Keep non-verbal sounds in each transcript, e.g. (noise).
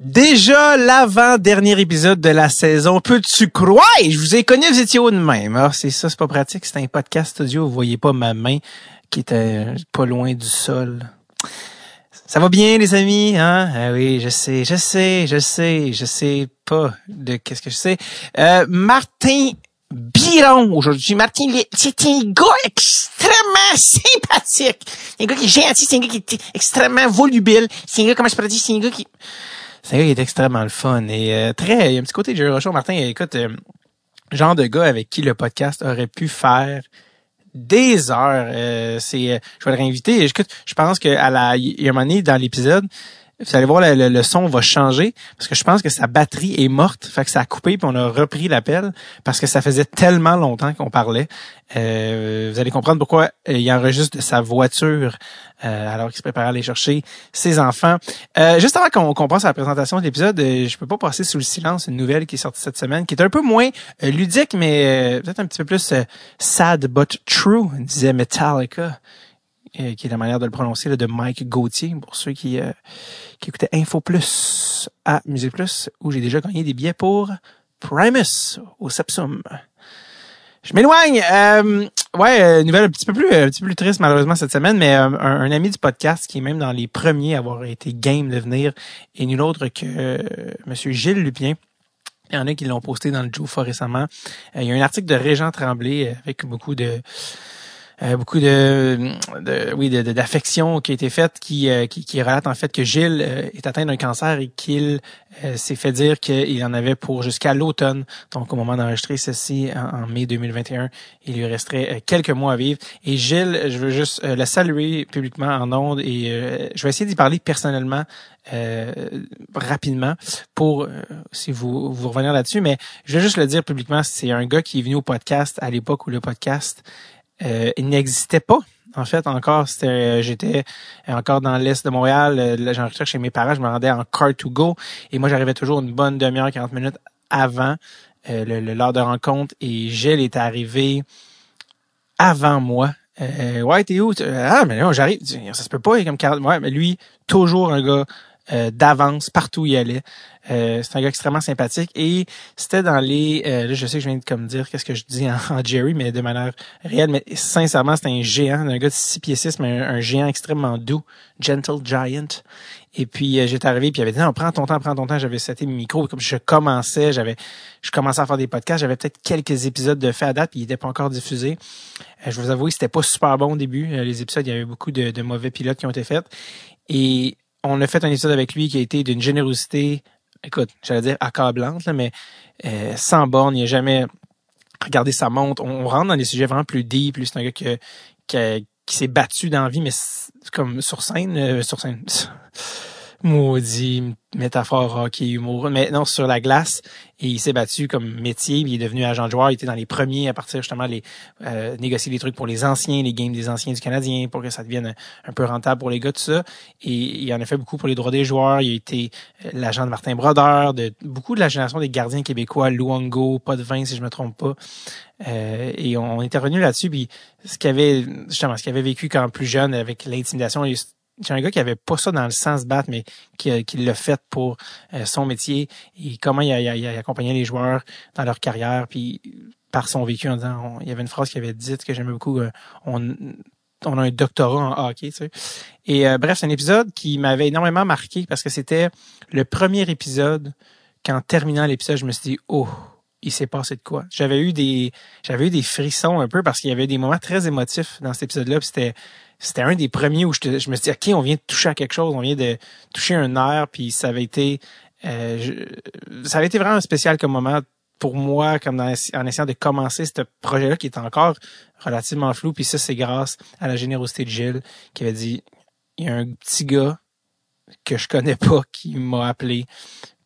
Déjà l'avant-dernier épisode de la saison. Peux-tu croire? Je vous ai connu, vous étiez haut de même. Ah, c'est ça, c'est pas pratique. C'est un podcast audio. Vous voyez pas ma main qui était pas loin du sol. Ça va bien, les amis, hein? Ah oui, je sais, je sais, je sais, je sais pas de qu'est-ce que je sais. Euh, Martin Biron aujourd'hui. Martin, c'est un gars extrêmement sympathique. C'est un gars qui est gentil, c'est un gars qui est extrêmement volubile. C'est un gars, comment je pourrais dire, c'est un gars qui... C'est un gars est extrêmement le fun et euh, très... Il y a un petit côté de Jerry Rochon. Martin, écoute, euh, genre de gars avec qui le podcast aurait pu faire des heures. Euh, c'est, je vais le réinviter. Écoute, je pense qu'à la, il y a un dans l'épisode, vous allez voir, le, le, son va changer parce que je pense que sa batterie est morte. Fait que ça a coupé puis on a repris l'appel parce que ça faisait tellement longtemps qu'on parlait. Euh, vous allez comprendre pourquoi euh, il enregistre de sa voiture euh, alors qu'il se prépare à aller chercher ses enfants. Euh, juste avant qu'on qu'on passe à la présentation de l'épisode, euh, je peux pas passer sous le silence une nouvelle qui est sortie cette semaine, qui est un peu moins ludique, mais peut-être un petit peu plus sad but true, disait Metallica. Euh, qui est la manière de le prononcer, là, de Mike Gauthier, pour ceux qui, euh, qui écoutaient Info Plus à Musique Plus, où j'ai déjà gagné des billets pour Primus au Sepsum. Je m'éloigne. Euh, ouais, nouvelle un petit peu plus, un petit peu plus triste malheureusement cette semaine, mais un, un, ami du podcast qui est même dans les premiers à avoir été game de venir est nul autre que Monsieur Gilles Lupien. Il y en a qui l'ont posté dans le Joe récemment. il y a un article de Régent Tremblay avec beaucoup de euh, beaucoup de, de oui d'affection qui a été faite qui, euh, qui, qui relate en fait que Gilles euh, est atteint d'un cancer et qu'il s'est fait dire qu'il en avait pour jusqu'à l'automne. Donc au moment d'enregistrer ceci en, mai 2021 il lui resterait quelques mois à vivre. Et Gilles je veux juste le saluer publiquement en ondes et je vais essayer d'y parler personnellement rapidement pour si vous vous revenir là-dessus. Mais je vais juste le dire publiquement c'est un gars qui est venu au podcast à l'époque où le podcast euh, il n'existait pas. En fait, encore, c'était, euh, j'étais encore dans l'est de Montréal. Euh, J'enregistrais chez mes parents. Je me rendais en car to go. Et moi, j'arrivais toujours une bonne demi-heure, 40 minutes avant le, l'heure de rencontre. Et Gilles est arrivé avant moi. Euh, ouais, t'es où? Ah, mais non, j'arrive. Ça se peut pas, il est comme 40. Ouais, mais lui, toujours un gars euh, d'avance partout où il allait. Euh, c'est un gars extrêmement sympathique et c'était dans les euh, là je sais que je viens de comme dire qu'est-ce que je dis en, (laughs) Jerry mais de manière réelle mais sincèrement c'est un géant un gars de 6 pieds 6 mais un, géant extrêmement doux gentle giant. Et puis euh, j'étais arrivé puis il avait dit non prends ton temps prends ton temps. J'avais seté mes micros comme je commençais j'avais je commençais à faire des podcasts j'avais peut-être quelques épisodes de fait à date puis ils n'étaient pas encore diffusés je vous avoue c'était pas super bon au début. Les épisodes il y avait beaucoup de, de mauvais pilotes qui ont été faits. Et on a fait un épisode avec lui qui a été d'une générosité, écoute, j'allais dire accablante, là, mais euh, sans borne. Il n'a jamais regardé sa montre. On, rentre dans des sujets vraiment plus deep. Plus c'est un gars qui, qui, qui s'est battu dans la vie, mais comme sur scène, euh, sur scène. (laughs) maudit métaphore hockey humour mais non sur la glace. Et il s'est battu comme métier il est devenu agent de joueur. Il était dans les premiers à partir justement les euh, négocier des trucs pour les anciens les games des anciens du Canadien pour que ça devienne un, peu rentable pour les gars tout ça. Et il en a fait beaucoup pour les droits des joueurs. Il a été euh, l'agent de Martin Brodeur de beaucoup de la génération des gardiens québécois Luango pas de vin si je me trompe pas. Euh, et on, était revenu là-dessus puis ce qu'il avait justement ce qu'il avait vécu quand plus jeune avec l'intimidation j'ai un gars qui avait pas ça dans le sens battre, mais qui, qui l'a fait pour euh, son métier et comment il a, il, a, accompagné les joueurs dans leur carrière, puis par son vécu en disant, il y avait une phrase qui avait dit que j'aimais beaucoup, euh, on, on a un doctorat en hockey, tu sais. Et euh, bref, c'est un épisode qui m'avait énormément marqué parce que c'était le premier épisode qu'en terminant l'épisode, je me suis dit, oh, il s'est passé de quoi? J'avais eu des, j'avais eu des frissons un peu parce qu'il y avait des moments très émotifs dans cet épisode-là. C'était, c'était un des premiers où je, me suis dit, OK, on vient de toucher à quelque chose, on vient de toucher un nerf, puis ça avait été euh, ça avait été vraiment spécial comme moment pour moi, comme en essayant de commencer ce projet-là qui est encore relativement flou. Puis ça, c'est grâce à la générosité de Gilles qui avait dit, il y a un petit gars que je connais pas qui m'a appelé,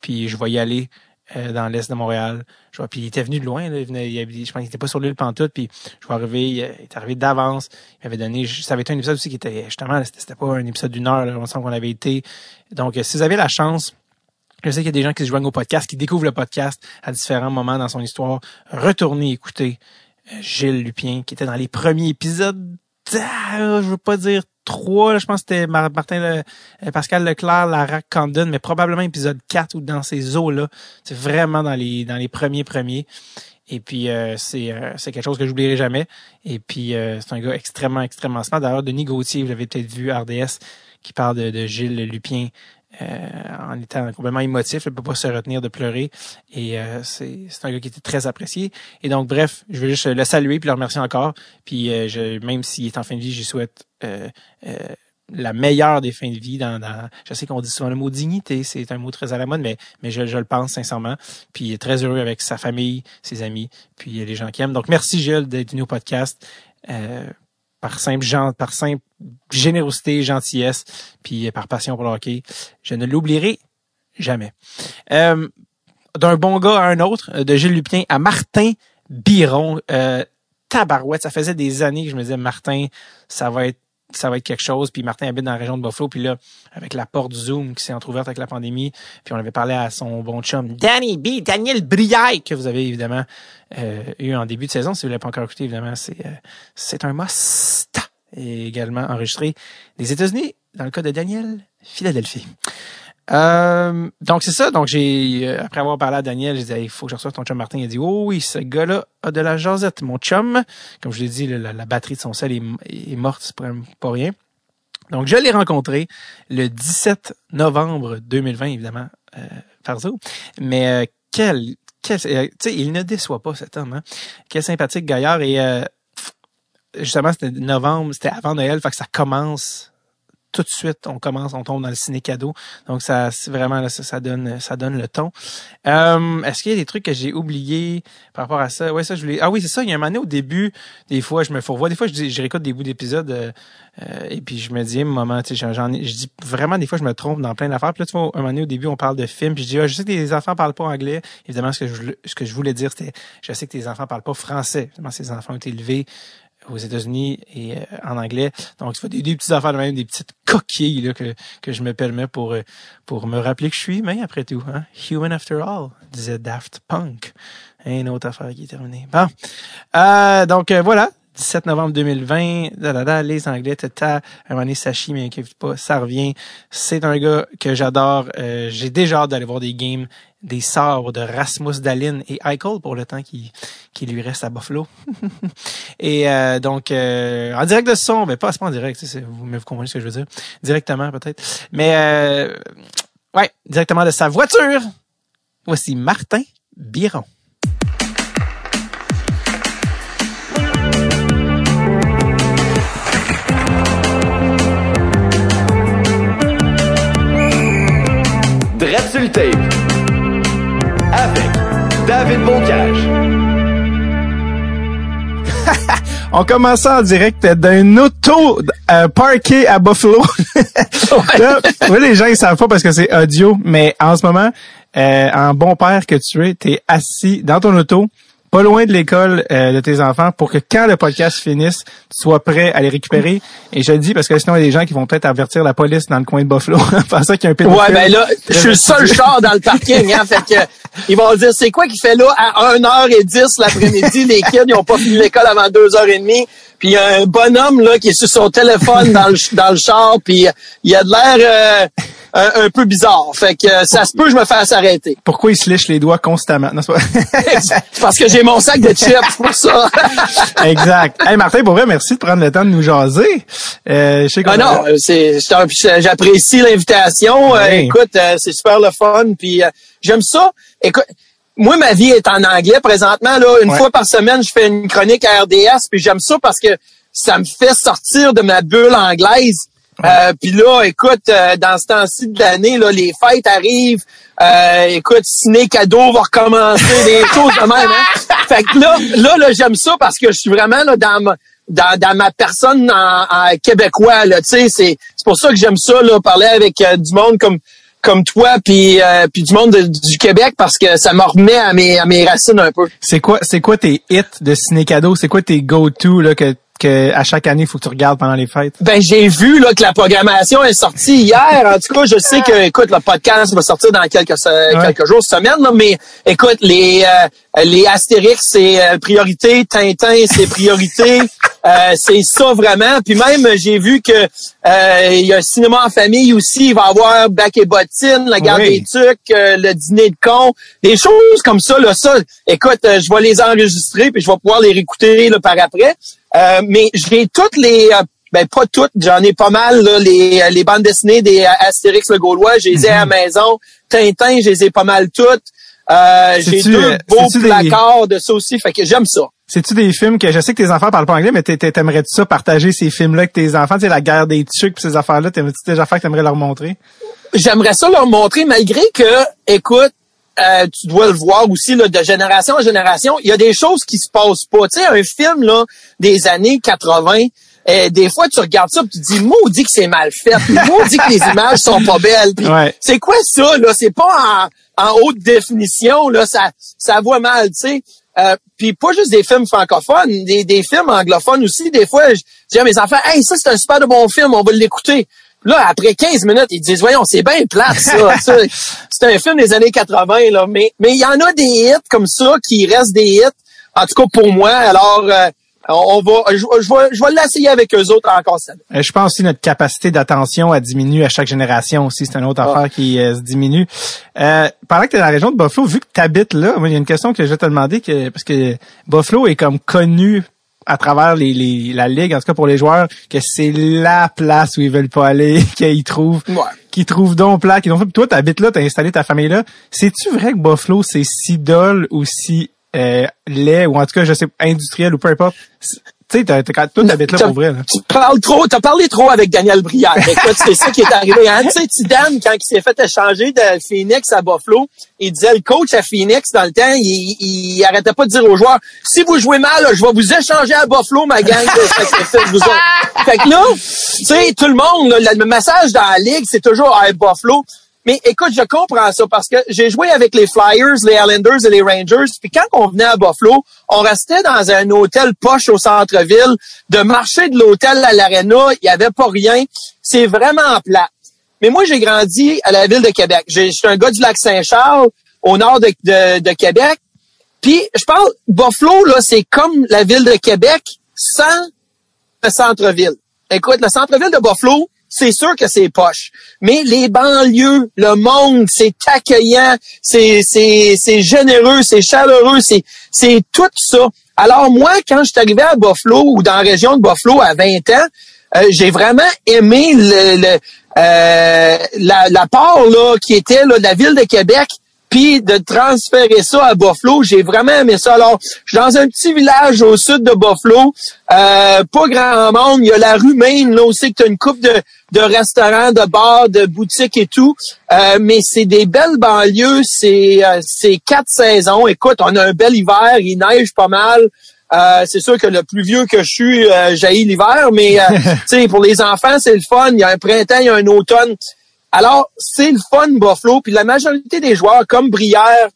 puis je vais y aller. Euh, dans l'est de Montréal. Je vois, puis il était venu de loin, là, il venait, il, je pense qu'il était pas sur l'île pantoute, puis je vois arriver, il, est arrivé d'avance. Il m'avait donné, ça avait été un épisode aussi qui était justement, c'était pas un épisode d'une heure, là, on sent qu'on avait été. Donc, euh, si vous avez la chance, je sais qu'il y a des gens qui se joignent au podcast, qui découvrent le podcast à différents moments dans son histoire. Retournez écouter euh, Gilles Lupien, qui était dans les premiers épisodes. Ah, je veux pas dire 3, je pense que c'était Martin le, euh, Pascal Leclerc, Lara Condon, mais probablement épisode 4 ou dans ces eaux-là. C'est vraiment dans les dans les premiers premiers. Et puis euh, c'est c'est quelque chose que j'oublierai jamais. Et puis c'est un gars extrêmement extrêmement smart. D'ailleurs Denis Gauthier, vous l'avez peut-être vu RDS, qui parle de, de Gilles Lupien euh, en étant complètement émotif, il peut pas se retenir de pleurer. Et euh, c'est un gars qui était très apprécié. Et donc, bref, je veux juste le saluer puis le remercier encore. Puis euh, je, même s'il est en fin de vie, je souhaite la meilleure des fins de vie. Dans, dans je sais qu'on dit souvent le mot dignité, c'est un mot très à la mode, mais mais je, je le pense sincèrement. Puis très heureux avec sa famille, ses amis, puis les gens qui aiment. Donc merci Gilles d'être venu au podcast. Euh, par simple par simple générosité, gentillesse, puis par passion pour le hockey. Je ne l'oublierai jamais. Euh, d'un bon gars à un autre, de Gilles Lupien à Martin Biron. Euh, tabarouette, ça faisait des années que je me disais, Martin, ça va être ça va être quelque chose. Puis Martin habite dans la région de Buffalo. Puis là, avec la porte Zoom qui s'est entrouverte avec la pandémie, puis on avait parlé à son bon chum Danny B, Daniel Briaille, que vous avez évidemment euh, eu en début de saison. Si vous ne l'avez pas encore écouté, évidemment, c'est euh, c'est un must. Également enregistré des États-Unis, dans le cas de Daniel, Philadelphie. Euh, donc c'est ça. Donc j'ai euh, après avoir parlé à Daniel, j'ai dit il faut que je reçoive ton chum Martin. Il a dit oh oui, ce gars-là a de la jasette. Mon chum, comme je l'ai dit, la, batterie de son sel est, morte, c'est pas rien. Donc je l'ai rencontré le 17 novembre 2020, évidemment, euh, par Zoom. Mais euh, quel, quel tu sais, il ne déçoit pas cet homme. Hein? Quel sympathique gaillard et justement c'était novembre, c'était avant Noël, fait que ça commence tout de suite, on commence, on tombe dans le ciné cadeau. Donc ça, vraiment ça, ça, donne, ça donne le ton. Euh, est-ce qu'il y a des trucs que j'ai oubliés par rapport à ça? Ouais, ça je voulais. Ah oui, c'est ça. Il y a un moment au début, des fois je me fourvoie, des fois je, réécoute des bouts d'épisodes euh, et puis je me dis, moment, tu sais, j'en, je dis vraiment des fois je me trompe dans plein d'affaires. Puis là, tu vois, un moment au début on parle de films, puis je dis, ah, je sais que les enfants parlent pas anglais. Évidemment, ce que je, ce que je voulais dire, c'était, je sais que tes enfants parlent pas français. Évidemment, ces enfants ont été élevés aux États-Unis et euh, en anglais. Donc, faut des, des petites affaires de même, des petites coquilles là, que, que je me permets pour, euh, pour me rappeler que je suis mais après tout. Hein? Human after all, disait Daft Punk. Une autre affaire qui est terminée. Bon. Euh, donc, voilà. 17 novembre 2020, da, les Anglais, tata, un moment donné, Sachi, mais inquiète pas, ça revient. C'est un gars que j'adore. J'ai déjà hâte d'aller voir des games des sorts de Rasmus Dalin et Eichel pour le temps qui, qui lui reste à Buffalo. (laughs) et euh, donc, euh, en direct de son, mais pas, pas en direct, vous, mais vous comprenez ce que je veux dire. Directement peut-être. Mais euh, ouais, directement de sa voiture. Voici Martin Biron. Avec David. On (laughs) commence en direct d'un auto euh, parké à Buffalo. (laughs) Là, les gens ils savent pas parce que c'est audio, mais en ce moment, euh, en bon père que tu es, tu es assis dans ton auto pas loin de l'école euh, de tes enfants pour que quand le podcast finisse, tu sois prêt à les récupérer. Et je le dis parce que sinon, il y a des gens qui vont peut-être avertir la police dans le coin de Buffalo (laughs) en ça qu'il y a un pédophile. Ouais, ben là, je suis le seul char dans le parking, hein, fait que ils vont dire, c'est quoi qui fait là à 1h10 l'après-midi? Les kids, ils ont pas fini l'école avant 2h30. Puis il y a un bonhomme là qui est sur son téléphone dans le, dans le char, puis il a de l'air... Euh, un, peu bizarre. Fait que euh, ça se peut, je me fasse arrêter. Pourquoi il se lèche les doigts constamment? Non, c'est (laughs) parce que j'ai mon sac de chips pour ça. (laughs) exact. Hey Martin, pour vrai, merci de prendre le temps de nous jaser. Euh, je sais ah non, c'est, j'apprécie l'invitation. Euh, écoute, euh, c'est super le fun. Puis j'aime ça. Écoute, moi, ma vie est en anglais présentement. Là, une fois par semaine, je fais une chronique à RDS. Puis j'aime ça parce que ça me fait sortir de ma bulle anglaise. Euh, puis là, écoute, euh, dans ce temps-ci de l'année, là, les fêtes arrivent. Euh, écoute, ciné cadeau va recommencer, des (laughs) choses de même. Hein? Fait que là, là, là j'aime ça parce que je suis vraiment là, dans ma, dans, dans ma personne en, québécois. Là, c'est, c'est pour ça que j'aime ça, là, parler avec euh, du monde comme comme toi puis puis du monde du Québec parce que ça me remet à mes à mes racines un peu. C'est quoi c'est quoi tes hits de ciné cadeau? C'est quoi tes go to là que que à chaque année, il faut que tu regardes pendant les fêtes? Ben, j'ai vu là, que la programmation est sortie hier. En tout cas, je sais que, écoute, le podcast va sortir dans quelques, quelques jours, semaines, là, mais écoute, les, euh, les Astérix, c'est euh, priorité. Tintin, c'est priorité. (laughs) Euh, c'est ça vraiment. Puis même, j'ai vu que euh, il y a un cinéma en famille aussi. Il va y avoir Bac et Bottine, la garde des tucs, euh, le dîner de con, des choses comme ça. Là, ça, écoute, je vais les enregistrer puis je vais pouvoir les réécouter là, par après. Mais j'ai toutes les ben pas toutes, j'en ai pas mal là, les, les bandes dessinées des Astérix le Gaulois, je les ai à la mhm. maison. Tintin, je les ai pas mal toutes. j'ai deux beaux placards de ça aussi, fait que j'aime ça. C'est-tu des films que je sais que tes enfants parlent pas anglais, mais t'aimerais-tu ça partager ces films-là avec tes enfants? Tu sais, la guerre des trucs pis ces affaires-là, t'aimerais-tu des affaires que t'aimerais leur montrer? J'aimerais ça leur montrer, malgré que, écoute, euh, tu dois le voir aussi là, de génération en génération, il y a des choses qui se passent pas. Tu sais, un film là des années 80, euh, des fois tu regardes ça et tu te dis maudit que c'est mal fait, maudit que les (laughs) images sont pas belles. C'est quoi ça là? C'est pas en, en haute définition là, ça ça voit mal, tu sais. Euh, puis pas juste des films francophones, des, des films anglophones aussi. Des fois, je dis à mes enfants, hey, ça c'est un super de bon film, on va l'écouter. Là, après 15 minutes, ils disent, voyons, c'est bien plat, ça. (laughs) c'est un film des années 80, là. Mais mais il y en a des hits comme ça qui restent des hits. En tout cas pour moi. Alors, euh, on va, je, vais, je vais l'essayer avec eux autres encore ça. Euh, je pense aussi notre capacité d'attention a diminué à chaque génération aussi. C'est une autre ah. affaire qui euh, se diminue. Euh, pendant que tu es dans la région de Buffalo, vu que tu habites là, il y a une question que je vais te demander que parce que Buffalo est comme connu à travers les, les, la ligue, en tout cas pour les joueurs, que c'est la place où ils veulent pas aller, (laughs) qu'ils trouvent, ouais. qu'ils trouvent donc plat, qu'ils ont fait. Toi, t'habites là, t'as installé ta famille là. C'est-tu vrai que Buffalo c'est si dole ou si euh, lait ou en tout cas, je sais, industriel ou peu importe. Tu sais, toi, t'habites là pour vrai. Là. Tu parles trop, t'as parlé trop avec Daniel Brière. Écoute, c'est ça qui est arrivé. Hein? Tu sais, Tidane, quand il s'est fait échanger de Phoenix à Buffalo, il disait, le coach à Phoenix, dans le temps, il, il, arrêtait pas de dire aux joueurs, si vous jouez mal, je vais vous échanger à Buffalo, ma gang. fait, vous fait que là, tu sais, tout le monde, le message dans la ligue, c'est toujours, à Buffalo. Mais écoute, je comprends ça parce que j'ai joué avec les Flyers, les Islanders et les Rangers. Puis quand on venait à Buffalo, on restait dans un hôtel poche au centre-ville. De marcher de l'hôtel à l'aréna, il n'y avait pas rien. C'est vraiment plat. Mais moi, j'ai grandi à la ville de Québec. Je suis un gars du lac Saint-Charles, au nord de, de, Québec. Puis, je parle, Buffalo, là, c'est comme la ville de Québec sans le centre-ville. Écoute, le centre-ville de Buffalo, c'est sûr que c'est poche. Mais les banlieues, le monde, c'est accueillant, c'est, généreux, c'est chaleureux, c'est, c'est tout ça. Alors moi, quand je suis arrivé à Buffalo ou dans la région de Buffalo à 20 ans, euh, j'ai vraiment aimé le, euh, la, la part là, qui était là, de la ville de Québec puis de transférer ça à Buffalo, j'ai vraiment aimé ça. Alors, je suis dans un petit village au sud de Buffalo, euh, pas grand monde. Il y a la rue Maine, là aussi, que tu as une coupe de, de restaurants, de bars, de boutiques et tout. Euh, mais c'est des belles banlieues, c'est euh, c'est quatre saisons. Écoute, on a un bel hiver, il neige pas mal. Euh, c'est sûr que le plus vieux que je suis, euh, l'hiver, mais euh, (laughs) pour les enfants, c'est le fun. Il y a un printemps, il y a un automne. Alors, c'est le fun Buffalo, puis la majorité des joueurs, comme Brière,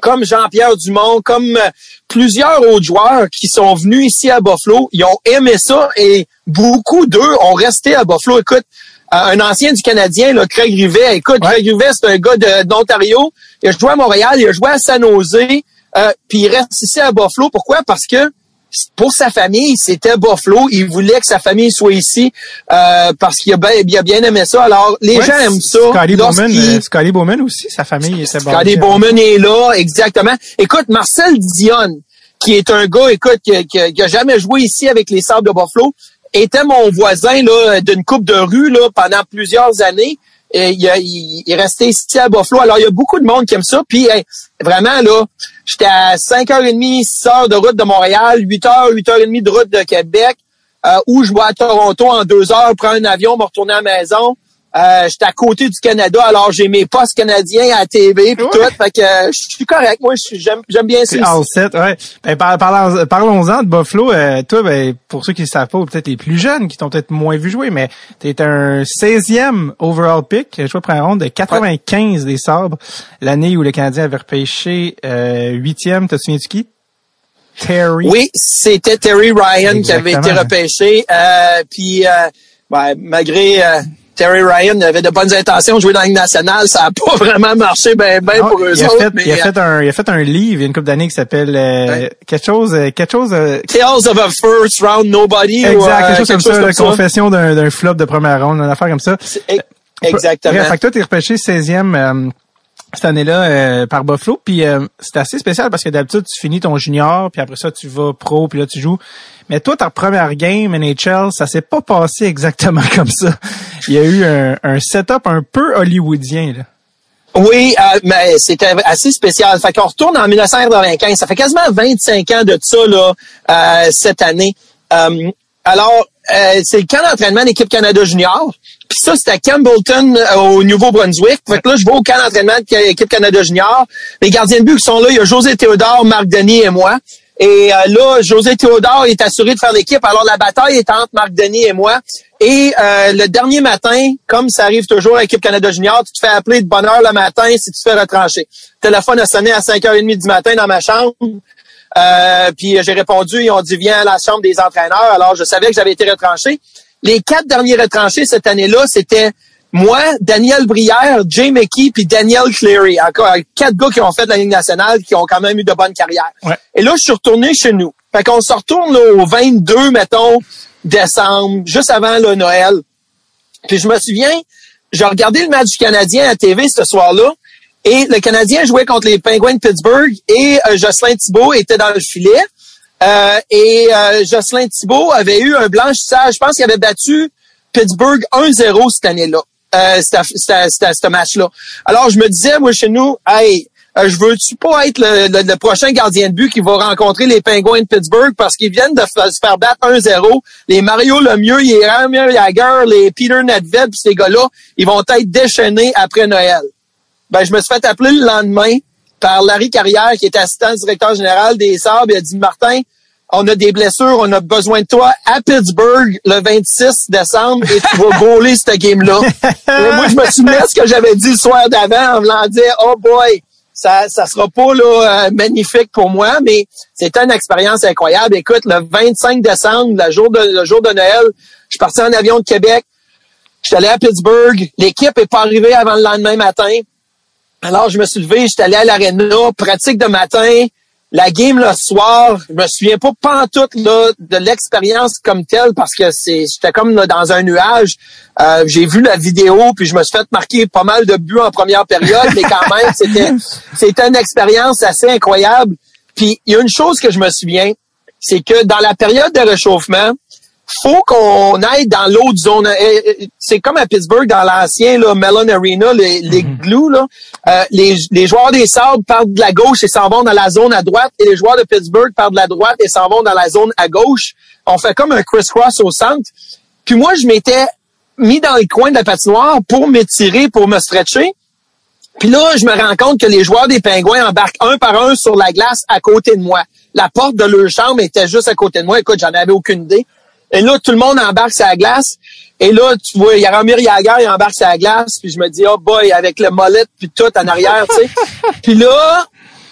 comme Jean-Pierre Dumont, comme euh, plusieurs autres joueurs qui sont venus ici à Buffalo, ils ont aimé ça et beaucoup d'eux ont resté à Buffalo. Écoute, euh, un ancien du Canadien, là, Craig Rivet, écoute, Craig Rivet, c'est un gars d'Ontario. Il a joué à Montréal, il a joué à San Jose, euh, puis il reste ici à Buffalo. Pourquoi? Parce que pour sa famille, c'était Buffalo. Il voulait que sa famille soit ici euh, parce qu'il a bien, bien aimé ça. Alors, les gens aiment ça. Scotty Bowman, euh, Scotty Bowman aussi, sa famille était Scotty Bowman est là, exactement. Écoute, Marcel Dion, qui est un gars, écoute, qui, qui, a jamais joué ici avec les Sables de Buffalo, était mon voisin là d'une coupe de rue là pendant plusieurs années il, est resté ici à Buffalo. Alors, il y a beaucoup de monde qui aime ça. Puis, vraiment, là, j'étais à 5h30, 6 h de route de Montréal, 8h, 8h30 de route de Québec, euh, où je vais à Toronto en deux heures, prendre un avion, me retourner à la maison. Euh, j'étais à côté du Canada, alors j'ai mes postes canadiens à la TV puis tout. Fait que euh, je suis correct. Moi, j'aime j'aime bien ça. All set, ouais. Ben, parlons-en de Buffalo. Euh, toi, ben, pour ceux qui ne savent pas, ou peut-être les plus jeunes qui t'ont peut-être moins vu jouer, mais tu es un 16e overall pick, choix première ronde de 95 des sabres, l'année où le Canadien avait repêché euh, 8e. T'as souviens-tu qui? Terry. Oui, c'était Terry Ryan qui avait été repêché. Euh, puis, ben, malgré Terry Ryan avait de bonnes intentions de jouer dans la Ligue nationale. Ça n'a pas (laughs) vraiment marché ben, ben pour eux il autres. A fait, il, a fait un, il a fait un livre il y a une couple d'années qui s'appelle euh, quelque chose... quelque chose Tales of a First Round Nobody. Exact, ou, quelque chose comme ça. la confession d'un flop de première ronde, une affaire comme ça. Exactement. Bref, fait que toi, t'es repêché 16e cette année-là euh, par Buffalo. Puis euh, c'est assez spécial parce que d'habitude, tu finis ton junior, puis après ça, tu vas pro, puis là, tu joues. Mais toi, ta première game NHL, ça s'est pas passé (laughs) exactement comme ça. Il y a eu un, un setup un peu hollywoodien. Là. Oui, euh, mais c'était assez spécial. Fait qu'on retourne en 1995. Ça fait quasiment 25 ans de ça là, euh, cette année. alors, c'est le camp d'entraînement d'équipe Canada Junior. Puis ça, c'était à Campbellton, euh, au Nouveau-Brunswick. Fait que là, je vais au camp d'entraînement de l'équipe Canada Junior. Les gardiens de but qui sont là, il y a José Théodore, Marc Denis et moi. Et euh, là, José Théodore est assuré de faire l'équipe. Alors, la bataille est entre Marc Denis et moi. Et euh, le dernier matin, comme ça arrive toujours à l'équipe Canada Junior, tu te fais appeler de bonne heure le matin si tu te fais retrancher. Le téléphone a sonné à 5h30 du matin dans ma chambre. puis j'ai répondu, ils ont dit, viens à la chambre des entraîneurs. Alors, je savais que j'avais été retranché. Les quatre derniers retranchés cette année-là, c'était moi, Daniel Brière, Jay McKee, puis Daniel Cleary. Encore quatre gars qui ont fait de la Ligue nationale, qui ont quand même eu de bonnes carrières. Et là, je suis retourné chez nous. Fait qu'on se retourne au 22, mettons, décembre, juste avant le Noël. Puis je me souviens, j'ai regardé le match du Canadien à TV ce soir-là. Et le Canadien jouait contre les Penguins de Pittsburgh et euh, Jocelyn Thibault était dans le filet. Euh, et euh, Jocelyn Thibault avait eu un blanchissage. Je pense qu'il avait battu Pittsburgh 1-0 cette année-là. Euh, ce match-là. Alors, je me disais, moi, chez nous, hey, euh, je veux-tu pas être le, prochain gardien de but qui va rencontrer les Penguins de Pittsburgh parce qu'ils viennent de se faire battre 1-0. Les Mario Lemieux, les Ramir Jagger, les Peter Nedved, pis ces gars-là, ils vont être déchaînés après Noël. Ben, je me suis fait appeler le lendemain par Larry Carrière, qui est assistant directeur général des Sabres. Il a dit, Martin, on a des blessures, on a besoin de toi à Pittsburgh le 26 décembre et tu vas (laughs) gauler cette game-là. moi, je me souviens de ce que j'avais dit le soir d'avant en voulant dire, oh boy, ça, ça sera pas là, euh, magnifique pour moi, mais c'était une expérience incroyable. Écoute, le 25 décembre, le jour de, le jour de Noël, je suis parti en avion de Québec. Je suis allé à Pittsburgh. L'équipe est pas arrivée avant le lendemain matin. Alors, je me suis levé, j'étais allé à l'aréna, pratique de matin. La game le soir, je me souviens pas pantoute là, de l'expérience comme telle parce que c'est j'étais comme dans un nuage. Euh, j'ai vu la vidéo puis je me suis fait marquer pas mal de buts en première période, mais quand même (laughs) c'était c'était une expérience assez incroyable. Puis il y a une chose que je me souviens, c'est que dans la période de réchauffement, faut qu'on aille dans l'autre zone. C'est comme à Pittsburgh, dans l'ancien Mellon Arena, les, les mhm. glous, là, euh, les, les, joueurs des Sabres partent de la gauche et s'en vont dans la zone à droite, et les joueurs de Pittsburgh partent de la droite et s'en vont dans la zone à gauche. On fait comme un criss-cross au centre. Puis moi, je m'étais mis dans le coin de la patinoire pour m'étirer, pour me stretcher. Puis là, je me rends compte que les joueurs des Pingouins embarquent un par un sur la glace à côté de moi. La porte de leur chambre était juste à côté de moi. Écoute, j'en avais aucune idée. Et là, tout le monde embarque la glace. Et là, tu vois, il y a Ramir Yager, il embarque la glace. Puis je me dis, oh boy, avec le molette puis tout en arrière, tu sais. (laughs) puis là,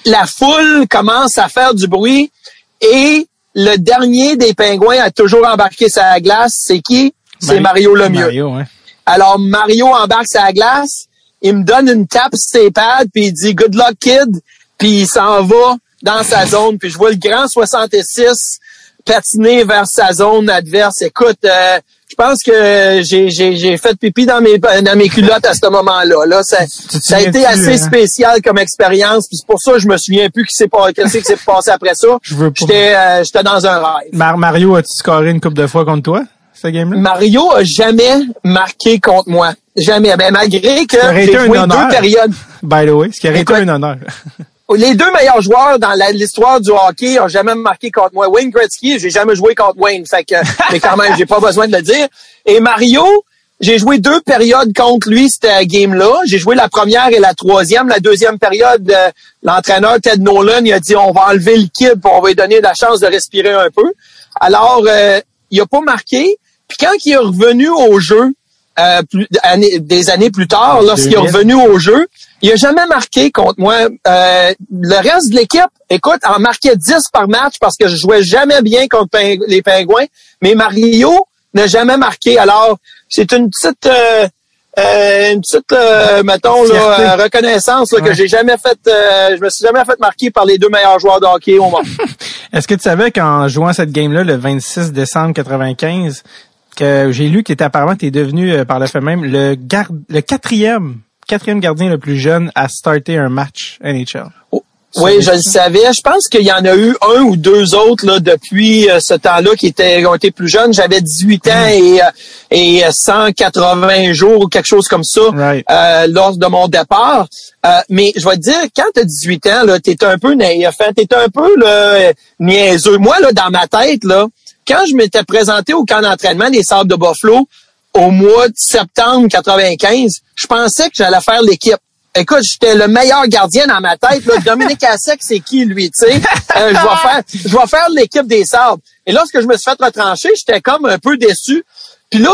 la foule commence à faire du bruit. Et le dernier des pingouins a toujours embarqué la glace. C'est qui? C'est Mario Lemieux. Mario, Alors, Mario embarque la glace. Il me donne une tape sur ses pads, puis il dit « Good luck, kid ». Puis il s'en va dans sa zone. Puis je vois le grand 66 patiner vers sa zone adverse. Écoute, euh, je pense que j'ai, j'ai, j'ai fait pipi dans mes dans mes culottes à ce moment-là. Là, ça, ça a été assez hein? spécial comme expérience. Puis c'est pour ça que je me souviens plus qui s'est pas qu'est-ce qui s'est passé après ça. J'étais euh, j'étais dans un rêve. Mario a-tu scoré une coupe de fois contre toi? Ce game-là? Mario a jamais marqué contre moi. Jamais. Ben, malgré que j'ai joué deux périodes. By the way, ce qui aurait été un honneur. (laughs) les deux meilleurs joueurs dans l'histoire du hockey ont jamais marqué contre moi. Wayne Gretzky, j'ai jamais joué contre Wayne, fait que, (laughs) mais quand même, j'ai pas besoin de le dire. Et Mario, j'ai joué deux périodes contre lui, cette game-là. J'ai joué la première et la troisième. La deuxième période, euh, l'entraîneur Ted Nolan, il a dit, on va enlever le kid, pour on va lui donner la chance de respirer un peu. Alors, euh, il a pas marqué. Puis quand il est revenu au jeu, euh, des années plus tard, lorsqu'il est revenu au jeu, il a jamais marqué contre moi. Euh, le reste de l'équipe, écoute, en marquait 10 par match parce que je jouais jamais bien contre les Pingouins. Mais Mario n'a jamais marqué. Alors, c'est une petite euh, une petite, euh, mettons, là, euh, reconnaissance que j'ai jamais fait. je me suis jamais fait marquer par les deux meilleurs joueurs de hockey au monde. (laughs) Est-ce que tu savais qu'en jouant cette game-là, le 26 décembre 95, que j'ai lu que apparemment tu es devenu par le fait même le garde, le quatrième, quatrième gardien le plus jeune à starter un match NHL. Oui, je le savais. Je pense qu'il y en a eu un ou deux autres là, depuis euh, ce temps-là qui étaient, ont été plus jeunes. J'avais 18 ans mm. et, euh, et 180 jours ou quelque chose comme ça euh, lors de mon départ. mais je vais te dire, quand tu as 18 ans, tu es un peu naïf, hein? tu es un peu là, niaiseux. Moi, là, dans ma tête, là, quand je m'étais présenté au camp d'entraînement des Sables de Buffalo au mois de septembre 95, je pensais que j'allais faire l'équipe. Écoute, j'étais le meilleur gardien dans ma tête. Là. Dominique (laughs) Assec, c'est qui, lui, tu sais? Euh, je vais faire, je vais faire l'équipe des Sables. Et lorsque je me suis fait retrancher, j'étais comme un peu déçu. Puis là,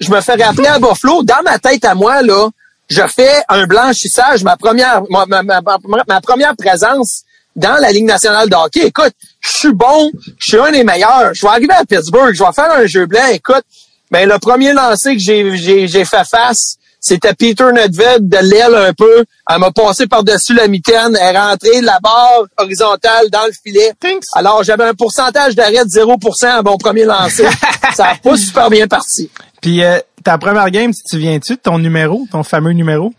je me fais rappeler à Buffalo. Dans ma tête à moi, là, je fais un blanchissage, ma première, ma, ma, première présence dans la Ligue nationale de hockey. Écoute, je suis bon, je suis un des meilleurs. Je vais arriver à Pittsburgh, je vais faire un jeu blanc. Écoute, ben le premier lancé que j'ai, j'ai fait face, c'était Peter Nedved de l'aile un peu. Elle m'a passé par-dessus la mitaine. Elle est rentrée la barre horizontale dans le filet. Alors, j'avais un pourcentage d'arrêt de 0% à mon premier lancer. (laughs) ça n'a pas super bien parti. Puis, euh, ta première game, tu te souviens-tu de ton numéro, ton fameux numéro?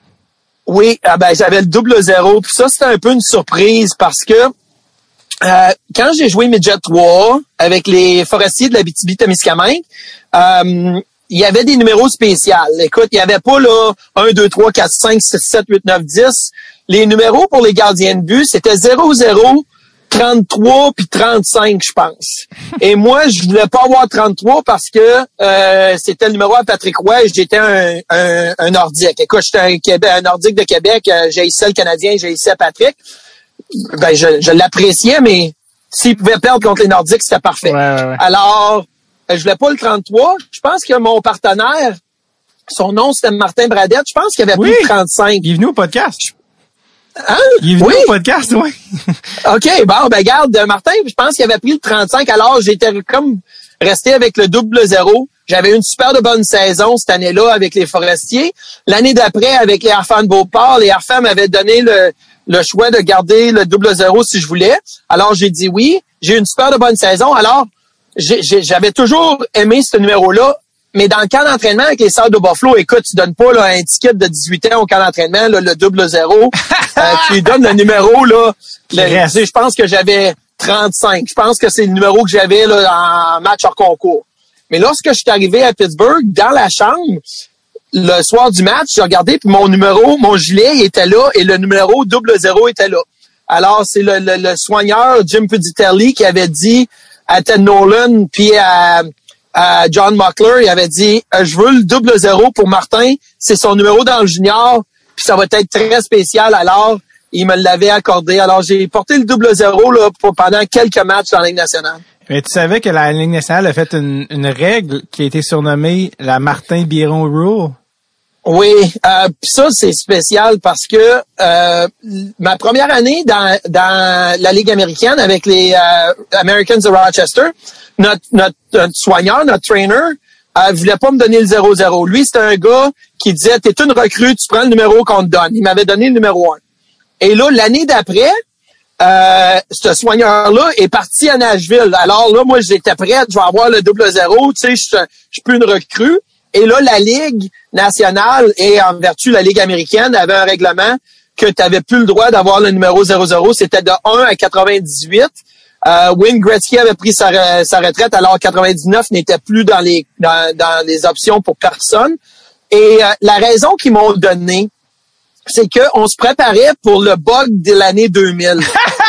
Oui, ah ben, j'avais le double zéro. Puis ça, c'était un peu une surprise parce que euh, quand j'ai joué Midget 3 avec les forestiers de la BTB-Témiscamingue, euh, il y avait des numéros spéciaux. Écoute, il y avait pas là 1, 2, 3, 4, 5, 6, 7, 8, 9, 10. Les numéros pour les gardiens de but, c'était 0, 0, 33 puis 35, je pense. Et moi, je voulais pas avoir 33 parce que euh, c'était le numéro à Patrick Roy j'étais un, un, un, nordique. Écoute, j'étais un, Québec, un nordique de Québec, euh, j'ai le Canadien, j'ai Patrick. Ben, je, je l'appréciais, mais s'il pouvait perdre contre les Nordiques, c'était parfait. Alors, euh, je voulais pas le 33. Je pense que mon partenaire, son nom c'était Martin Bradette, je pense qu'il avait pris le 35. Il est venu au podcast. Hein? Il est venu au podcast, oui. (laughs) OK, bon, ben garde, Martin, je pense qu'il avait pris le 35. Alors, j'étais comme resté avec le double zéro. J'avais une super de bonne saison cette année-là avec les Forestiers. L'année d'après, avec les Arfans Beauport, les Arfans m'avaient donné le, le choix de garder le double zéro si je voulais. Alors, j'ai dit oui. J'ai eu une super de bonne saison. Alors, j'avais toujours aimé ce numéro-là, mais dans le camp d'entraînement avec les Sables de Buffalo, écoute, tu donnes pas là, un ticket de 18 ans au camp d'entraînement, le double zéro. (laughs) euh, tu lui donnes le numéro, là. je pense que j'avais 35. Je pense que c'est le numéro que j'avais là, en match hors concours. Mais lorsque je suis arrivé à Pittsburgh, dans la chambre, le soir du match, j'ai regardé, puis mon numéro, mon gilet était là et le numéro double zéro était là. Alors, c'est le, le, soigneur Jim Puditelli qui avait dit à Ted Nolan puis à, John Muckler, il avait dit euh, je veux le double zéro pour Martin, c'est son numéro dans le junior, puis ça va être très spécial. Alors, il me l'avait accordé. Alors, j'ai porté le double zéro là, pour, pendant quelques matchs dans la Ligue nationale. Mais tu savais que la Ligue nationale a fait une, une règle qui a été surnommée la Martin Biron Rule? Oui, euh, ça c'est spécial parce que euh, ma première année dans, dans la Ligue américaine avec les euh, Americans de Rochester, notre, notre, soigneur, notre trainer, euh, voulait pas me donner le 0-0. Lui, c'était un gars qui disait, t'es une recrue, tu prends le numéro qu'on te donne. Il m'avait donné le numéro 1. Et là, l'année d'après, euh, ce soigneur-là est parti à Nashville. Alors là, moi, j'étais prête, je vais avoir le double zéro, tu sais, je, je suis plus une recrue. Et là, la Ligue nationale et en vertu la Ligue américaine avait un règlement que tu n'avais plus le droit d'avoir le numéro 00. C'était de 1 à 98. Euh, Wayne Gretzky avait pris sa, retraite, alors 99 n'était plus dans les dans, les options pour personne. Et euh, la raison qu'ils m'ont donnée, c'est qu'on se préparait pour le bug de l'année 2000,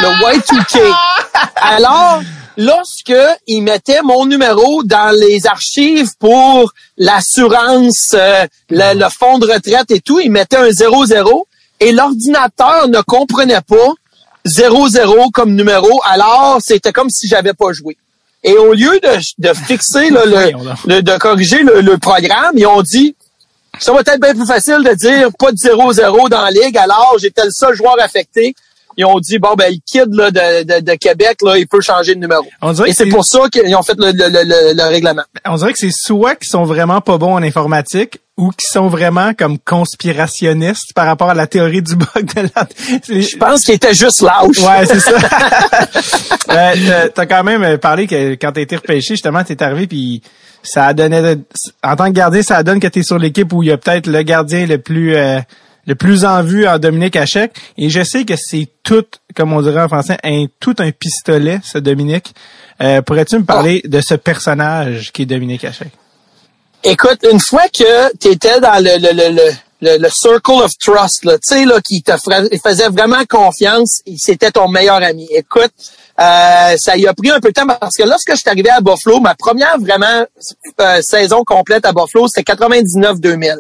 le Y2K. (laughs) Alors, lorsque il mettait mon numéro dans les archives pour l'assurance, euh, le, fonds de retraite et tout, il mettait un 00 et l'ordinateur ne comprenait pas 00 comme numéro, alors c'était comme si j'avais pas joué. Et au lieu de, fixer le, de corriger le, programme, ils ont dit ça va être bien plus facile de dire pas de 0-0 dans la ligue, alors j'étais le seul joueur affecté. ils ont dit bon ben le kid là, de, de, Québec là, il peut changer de numéro. Et c'est pour ça qu'ils ont fait le, le, le, règlement. On dirait que c'est soit qu'ils sont vraiment pas bons en informatique ou qui sont vraiment comme conspirationnistes par rapport à la théorie du bug de la... Je pense qu'ils étaient juste lâches. Ouais, c'est ça. (laughs) euh, t'as quand même parlé que quand t'as été repêché, justement, t'es arrivé puis ça a donné en tant que gardien, ça donne que t'es sur l'équipe où il y a peut-être le gardien le plus euh, le plus en vue en Dominique Hachek. Et je sais que c'est tout, comme on dirait en français, un tout un pistolet, ce Dominique. Euh, pourrais-tu me parler de ce personnage qui est Dominique Hachek? Écoute, une fois que tu étais dans le, le, le, le, le circle of trust, tu sais, là, qui te faisait vraiment confiance, c'était ton meilleur ami. Écoute, euh, ça y a pris un peu de temps parce que lorsque je suis arrivé à Buffalo, ma première vraiment euh, saison complète à Buffalo, c'était 99-2000.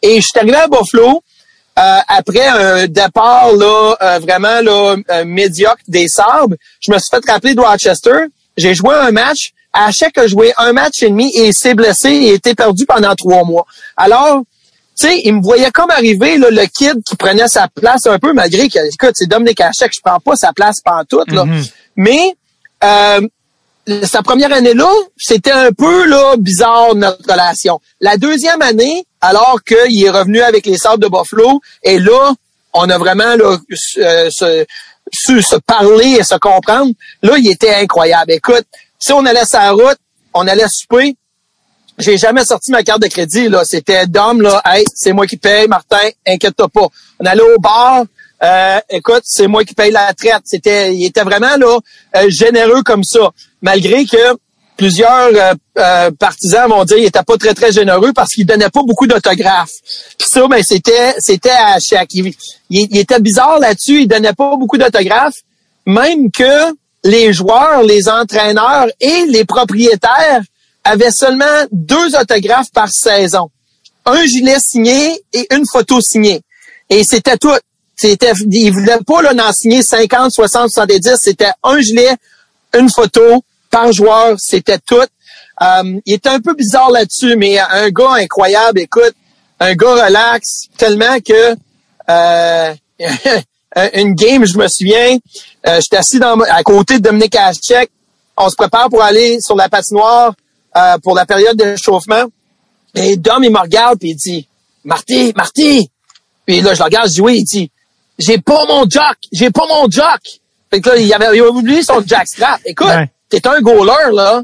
Et je suis arrivé à Buffalo euh, après un départ là, vraiment là, médiocre des Sabres. Je me suis fait rappeler de Rochester. J'ai joué un match chaque a joué un match et demi et s'est blessé et était perdu pendant trois mois. Alors, tu sais, il me voyait comme arriver là, le kid qui prenait sa place un peu, malgré que, écoute, c'est Dominique Hachek, je prends pas sa place pantoute, là. Mm-hmm. Mais euh, sa première année-là, c'était un peu là bizarre notre relation. La deuxième année, alors qu'il est revenu avec les Sables de Buffalo, et là, on a vraiment là, euh, su se parler et se comprendre. Là, il était incroyable. Écoute, si on allait sur route, on allait souper, j'ai jamais sorti ma carte de crédit. là. C'était Dom, là, hey, c'est moi qui paye, Martin, inquiète-toi pas. On allait au bar, euh, écoute, c'est moi qui paye la traite. C'était, il était vraiment là euh, généreux comme ça, malgré que plusieurs euh, partisans vont dire qu'il était pas très très généreux parce qu'il donnait pas beaucoup d'autographes. Puis ça, ben c'était c'était à chaque. Il était bizarre là-dessus. Il donnait pas beaucoup d'autographes, même que les joueurs, les entraîneurs et les propriétaires avaient seulement deux autographes par saison. Un gilet signé et une photo signée. Et c'était tout. C'était, ils voulaient pas là, en signer 50, 60, 70. C'était un gilet, une photo par joueur. C'était tout. Euh, il était un peu bizarre là-dessus, mais un gars incroyable. Écoute, un gars relax, tellement que euh, (laughs) une game, je me souviens, euh, j'étais assis dans, à côté de Dominique Hachek. On se prépare pour aller sur la patinoire euh, pour la période de chauffement. Et Dom, il me regarde puis il dit, Marty, Marty. Puis là, je le regarde, je dis oui, il dit, j'ai pas mon jock, j'ai pas mon jock. Fait que là, il avait, il avait oublié son jack strap. (laughs) Écoute, t'es un goaler, là.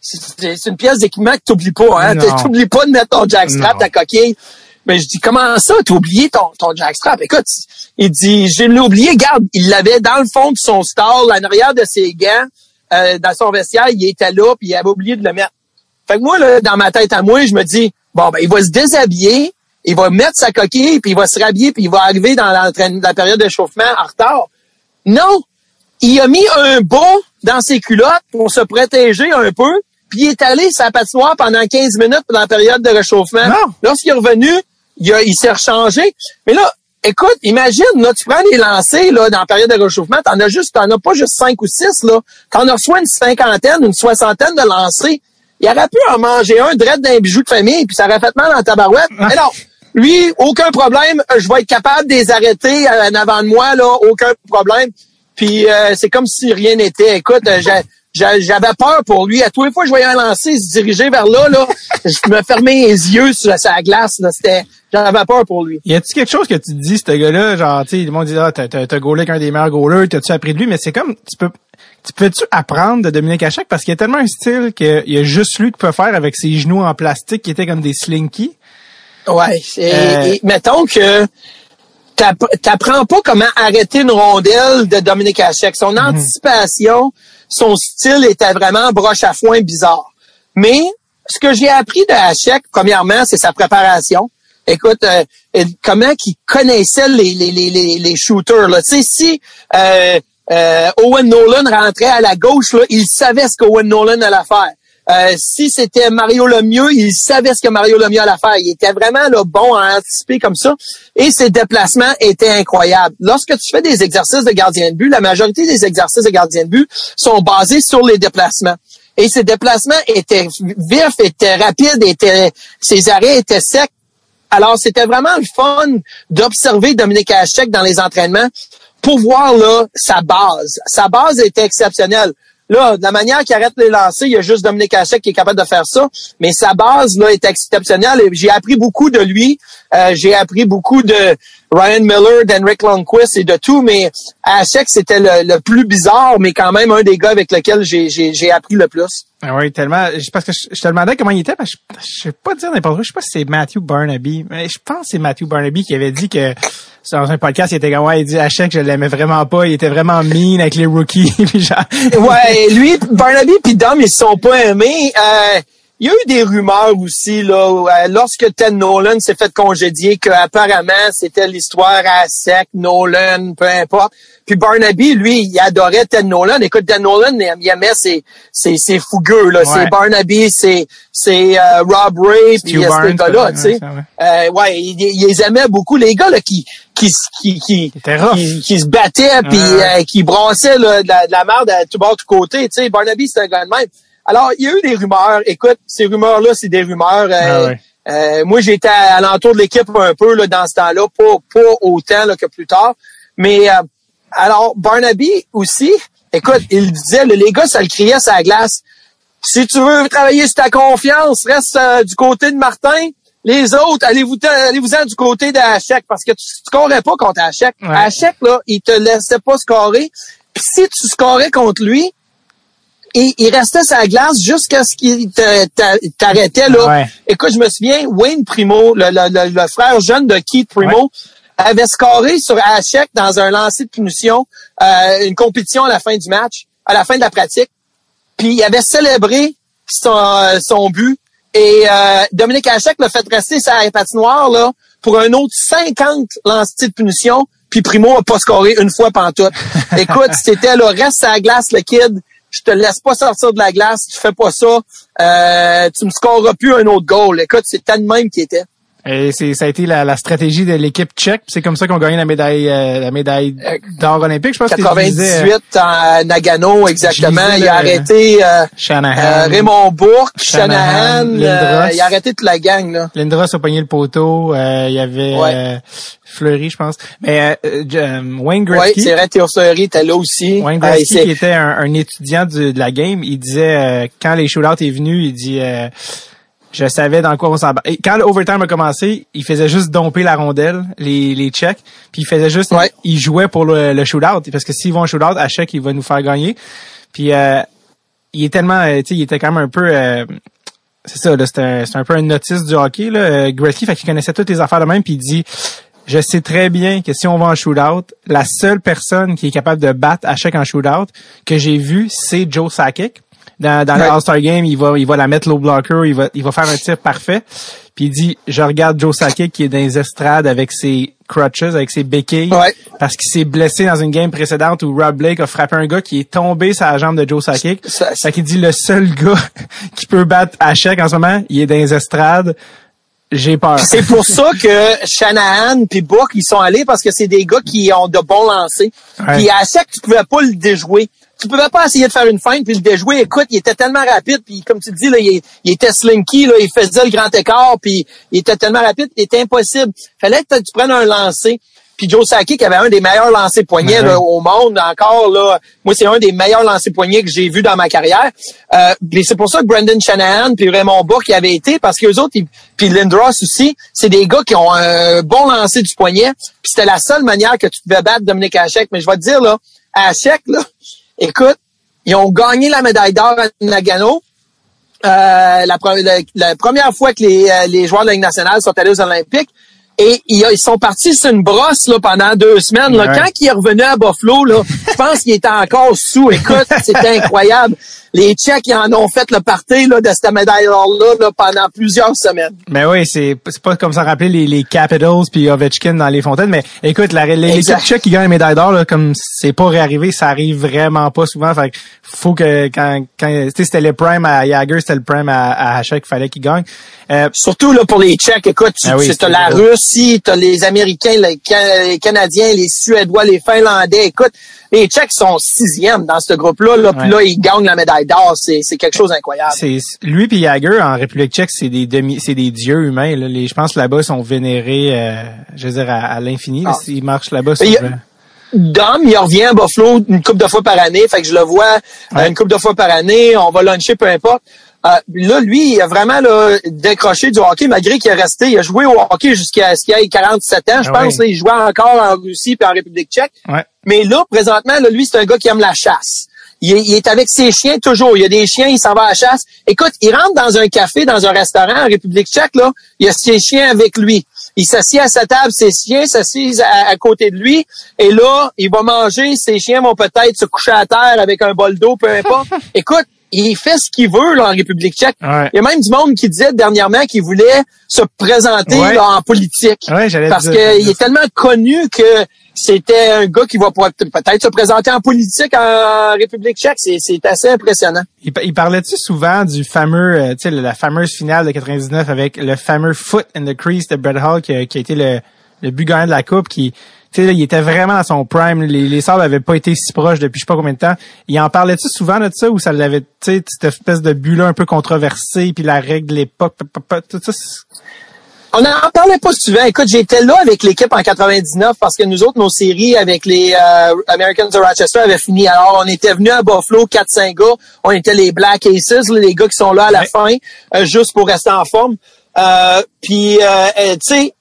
C'est une pièce d'équipement que t'oublies pas, hein. T'oublies pas de mettre ton jack strap, ta coquille. Mais je dis, comment ça, t'as oublié ton, ton jackstrap? Écoute, il dit, je l'ai oublié, garde, il l'avait dans le fond de son stall, en arrière de ses gants, euh, dans son vestiaire, il était là, puis il avait oublié de le mettre. Fait que moi, là, dans ma tête à moi, je me dis, bon, ben, il va se déshabiller, il va mettre sa coquille, puis il va se rhabiller, puis il va arriver dans la, période de chauffement en retard. Non! Il a mis un bas dans ses culottes pour se protéger un peu, puis il est allé sa patinoire pendant 15 minutes pendant la période de réchauffement. Lorsqu'il est revenu, il, il s'est rechangé. Mais là, écoute, imagine, là, tu prends les lancers là, dans la période de réchauffement, t'en as juste, t'en as pas juste cinq ou six, là. T'en as soit une cinquantaine, une soixantaine de lancers. Il aurait pu en manger un direct d'un bijou de famille, puis ça aurait fait mal dans ta barouette. Mais non, lui, aucun problème, je vais être capable de les arrêter en avant de moi, là, aucun problème. Puis euh, c'est comme si rien n'était. Écoute, euh, j'ai j'avais peur pour lui. À tous les fois que je voyais un lancer se diriger vers là, là, (laughs) je me fermais les yeux sur sa glace. Là. C'était, j'avais peur pour lui. Y a-tu quelque chose que tu te dis, ce gars-là, genre, tu sais, le monde dit, ah, t'as, t'as, gaulé qu'un des meilleurs goalers, t'as-tu appris de lui? Mais c'est comme, tu peux, tu peux-tu apprendre de Dominique Hachek? Parce qu'il y a tellement un style qu'il y a juste lui qui peut faire avec ses genoux en plastique qui étaient comme des slinky. Ouais. Et, euh, mettons que t'apprends pas comment arrêter une rondelle de Dominique Hachek. Son mhm. anticipation, son style était vraiment broche à foin bizarre. Mais ce que j'ai appris de Hachek, premièrement, c'est sa préparation. Écoute, euh, comment qu'il connaissait les, les, les, les, shooters. Là. Tu si euh, euh, Owen Nolan rentrait à la gauche, là, il savait ce qu'Owen Nolan allait faire. Euh, si c'était Mario Lemieux, il savait ce que Mario Lemieux allait faire. Il était vraiment là, bon à anticiper comme ça. Et ses déplacements étaient incroyables. Lorsque tu fais des exercices de gardien de but, la majorité des exercices de gardien de but sont basés sur les déplacements. Et ces déplacements étaient vifs, étaient rapides, étaient, ses arrêts étaient secs. Alors, c'était vraiment le fun d'observer Dominique Hachek dans les entraînements pour voir là sa base. Sa base était exceptionnelle. Là, de la manière qu'il arrête les lancers, il y a juste Dominique Hachek qui est capable de faire ça. Mais sa base là est exceptionnelle. J'ai appris beaucoup de lui. Euh, j'ai appris beaucoup de Ryan Miller, d'Henrik Lundqvist et de tout. Mais Hachek, c'était le, plus bizarre, mais quand même un des gars avec lequel j'ai appris le plus. Ah oui, tellement. Parce que je, te demandais comment il était, parce que je, je sais pas dire n'importe quoi. Je sais pas si c'est Matthew Barnaby. Mais je pense que c'est Matthew Barnaby qui avait dit que dans un podcast, il était comme ouais, il dit à chaque je l'aimais vraiment pas, il était vraiment mean avec les rookies. (laughs) ouais, lui, Barnaby puis Dom, ils se sont pas aimés. Euh, il y a eu des rumeurs aussi là euh, lorsque Ted Nolan s'est fait congédier qu'apparemment c'était l'histoire à sec, Nolan, peu importe. Puis Barnaby, lui, il adorait Ted Nolan. Écoute, Ted Nolan, il aimait ses, ses, ses fougueux là. C'est Barnaby, c'est c'est euh, Rob Ray, puis ces gars-là, tu sais. Euh, ouais, il, il, les aimait beaucoup les gars là qui qui qui qui, qui, se battaient puis euh, qui brassaient là, de, la, de la merde à tout bord, tout côté. Tu sais, Barnaby, c'est un gars de même. Alors, il y a eu des rumeurs. Écoute, ces rumeurs-là, c'est des rumeurs. Euh, ah euh, moi, j'étais à, l'entour de l'équipe un peu là, dans ce temps-là, pas, pas autant là, que plus tard. Mais euh, alors, Barnaby aussi, écoute, il disait, les gars, ça le criait sa glace. Si tu veux travailler sur ta confiance, reste du côté de Martin. Les autres, allez-vous allez-vous-en du côté d'Hachek parce que tu ne scorais pas contre Hachek. Ouais. Hachek, là, il te laissait pas scorer. Puis si tu scorais contre lui, et il restait sa glace jusqu'à ce qu'il t'arrêtait là. Écoute, je me souviens, Wayne Primo, le, frère jeune de Keith Primo, avait scoré sur Hachek dans un lancer de punition, euh, une compétition à la fin du match, à la fin de la pratique. Puis il avait célébré son, euh, son but. Et euh, Dominique Hachek l'a fait rester sa patinoire là pour un autre 50 lancers de punition. Puis Primo a pas scoré une fois pantoute. (laughs) Écoute, c'était le reste à la glace, le kid je te laisse pas sortir de la glace, tu fais pas ça, euh, tu me scoreras plus un autre goal. Écoute, c'est tellement même qui était. Et c'est ça a été la, stratégie de l'équipe tchèque. C'est comme ça qu'on gagne la médaille euh, la médaille d'or olympique. Je pense 98 en Nagano exactement. Il a arrêté euh, euh, Raymond Bourque, Shanahan. il a arrêté toute la gang là. Lindros a pogné le poteau. il y avait Fleury, je pense. Mais Wayne Gretzky. Oui, c'est vrai. Théo Fleury était là aussi. Wayne Gretzky qui était un, étudiant de, la game. Il disait quand les shootouts est venu, il dit je savais dans quoi on s'en Quand l'overtime a commencé, il faisait juste domper la rondelle, les, les checks, puis il faisait juste, il jouait pour le, le shootout, parce que s'ils vont au shootout, à chèque, il va nous faire gagner. Puis euh, il est tellement, euh, tu sais, il était quand même un peu, euh, c'est ça, là, c'est un, un, peu un notice du hockey, là, euh, Gretzky, fait qu'il connaissait toutes les affaires de même, puis il dit, je sais très bien que si on va en shootout, la seule personne qui est capable de battre à chaque en shootout que j'ai vu, c'est Joe Sakic dans, dans le All-Star Game, il va, il va la mettre low blocker, il va, il va faire un tir parfait. Puis il dit, je regarde Joe Sakic qui est dans les estrades avec ses crutches, avec ses béquilles, parce qu'il s'est blessé dans une game précédente où Rob Blake a frappé un gars qui est tombé sur la jambe de Joe Sakic. Ça, qu'il dit, le seul gars (laughs) qui peut battre Hachek en ce moment, il est dans les estrades. J'ai peur. C'est pour ça que Shanahan puis Book, ils sont allés parce que c'est des gars qui ont de bons lancers. Puis Hachek, tu pouvais pas le déjouer tu pouvais pas essayer de faire une feinte puis le déjouer. Écoute, il était tellement rapide, puis comme tu dis, là, il, était slinky, là, il faisait le grand écart, puis il était tellement rapide, c'était impossible. Fallait que tu prennes un lancer. Puis Joe Sakic avait un des meilleurs lancers poignets au monde encore là. Moi, c'est un des meilleurs lancers poignets que j'ai vu dans ma carrière. Euh, c'est pour ça que Brendan Shanahan puis Raymond Bourque y avaient été parce que les autres, puis Lindros aussi, c'est des gars qui ont un bon lancer du poignet. Puis c'était la seule manière que tu pouvais battre Dominique Hachek. Mais je vais te dire là, Hachek là, Écoute, ils ont gagné la médaille d'or à Nagano. Euh, la, première fois que les, euh, les joueurs de la Ligue nationale sont allés aux Olympiques. Et ils, sont partis sur une brosse là, pendant deux semaines. Là. Quand il est revenu à Buffalo, là, je pense qu'il était encore sous. Écoute, c'était (laughs) incroyable. Les Tchèques, ils en ont fait le party là, de cette médaille d'or-là pendant plusieurs semaines. Mais oui, c'est pas comme ça rappeler les, les Capitals puis Ovechkin dans les fontaines. Mais écoute, les, Tchèques qui gagnent la médaille d'or, comme c'est pas réarrivé, ça arrive vraiment pas souvent. Fait faut que quand, quand c'était le prime à Jagger, c'était le prime à, à Hachek, fallait qu'il gagne. Euh, Surtout là pour les Tchèques, écoute, tu, ah la Russie, t'as les Américains, les, Canadiens, les Suédois, les Finlandais. Écoute, les Tchèques sont sixièmes dans ce groupe-là, là, puis là ils gagnent la médaille d'or. C'est, quelque chose d'incroyable. C'est lui puis Jagger en République Tchèque, c'est des demi, c'est des dieux humains. Là. Les, je pense que là-bas ils sont vénérés, euh, je veux dire à, l'infini. Ah. Ils marchent là-bas. Dom, il revient à Buffalo une couple de fois par année. Fait que je le vois une couple de fois par année. On va luncher, peu importe. Euh, là, lui, il a vraiment là, décroché du hockey, malgré qu'il est resté. Il a joué au hockey jusqu'à ce qu'il ait 47 ans. Je Ah pense qu'il jouait encore en Russie puis en République tchèque. Ouais. Mais là, présentement, là, lui, c'est un gars qui aime la chasse. Il est, il est avec ses chiens toujours. Il y a des chiens, il s'en va à la chasse. Écoute, il rentre dans un café, dans un restaurant en République tchèque, là. Il a ses chiens avec lui. Il s'assied à sa table, ses chiens s'assisent à, à côté de lui. Et là, il va manger. Ses chiens vont peut-être se coucher à terre avec un bol d'eau, peu importe. (laughs) Écoute, il fait ce qu'il veut là, en République tchèque. Ouais. Il y a même du monde qui disait dernièrement qu'il voulait se présenter Ouais. là, en politique. Ouais, Parce qu'il est tellement connu que c'était un gars qui va pouvoir peut-être se présenter en politique en République tchèque. C'est, assez impressionnant. Il, pa- il parlait-tu souvent du fameux, euh, tu sais, la fameuse finale de 99 avec le fameux foot in the crease de Brett Hall qui, a- qui a été le, le but gagnant de la coupe qui, tu sais, là, il était vraiment à son prime. Les, les Sabres avaient pas été si proches depuis je sais pas combien de temps. Il en parlait-tu souvent de ça ou ça l'avait, tu sais, cette espèce de but-là un peu controversé puis la règle de l'époque, tout ça. On n'en parlait pas souvent. Écoute, j'étais là avec l'équipe en 99 parce que nous autres, nos séries avec les euh, Americans de Rochester avaient fini. Alors, on était venus à Buffalo, 4-5 gars. On était les Black Aces, les gars qui sont là à la Ouais. fin, euh, juste pour rester en forme. Euh, puis, euh, euh, tu sais,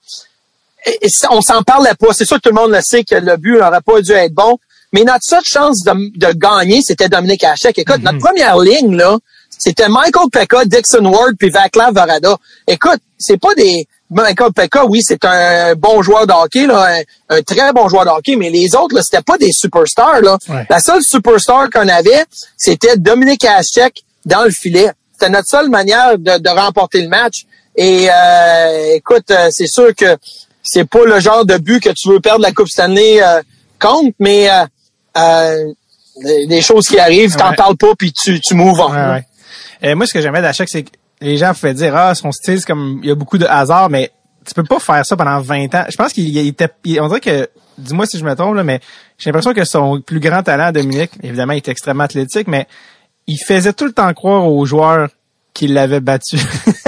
et- et ça, on s'en parlait pas. C'est sûr que tout le monde le sait que le but n'aurait pas dû être bon. Mais notre seule chance de, de gagner, c'était Dominique Hachek. Écoute, notre première ligne, là, c'était Michael Pekka, Dixon Ward, puis Vaclav Varada. Écoute, c'est pas des... Michael Pekka, oui, c'est un bon joueur de hockey, là, un, un très bon joueur de hockey, mais les autres, là, c'était pas des superstars. Là. Ouais. La seule superstar qu'on avait, c'était Dominique Hachek dans le filet. C'était notre seule manière de, de remporter le match. Et euh, écoute, euh, c'est sûr que c'est pas le genre de but que tu veux perdre la Coupe Stanley euh, contre, mais euh, euh, des choses qui arrivent, t'en Ouais. parles pas, puis tu, tu move on. Ouais, ouais. Moi, ce que j'aimais d'Achek, c'est que les gens pouvaient dire, ah, son style, c'est comme, il y a beaucoup de hasard, mais tu peux pas faire ça pendant 20 ans. Je pense qu'il il était, on dirait que, dis-moi si je me trompe, là, mais j'ai l'impression que son plus grand talent, Dominique, évidemment, il est extrêmement athlétique, mais il faisait tout le temps croire aux joueurs qu'il l'avait battu.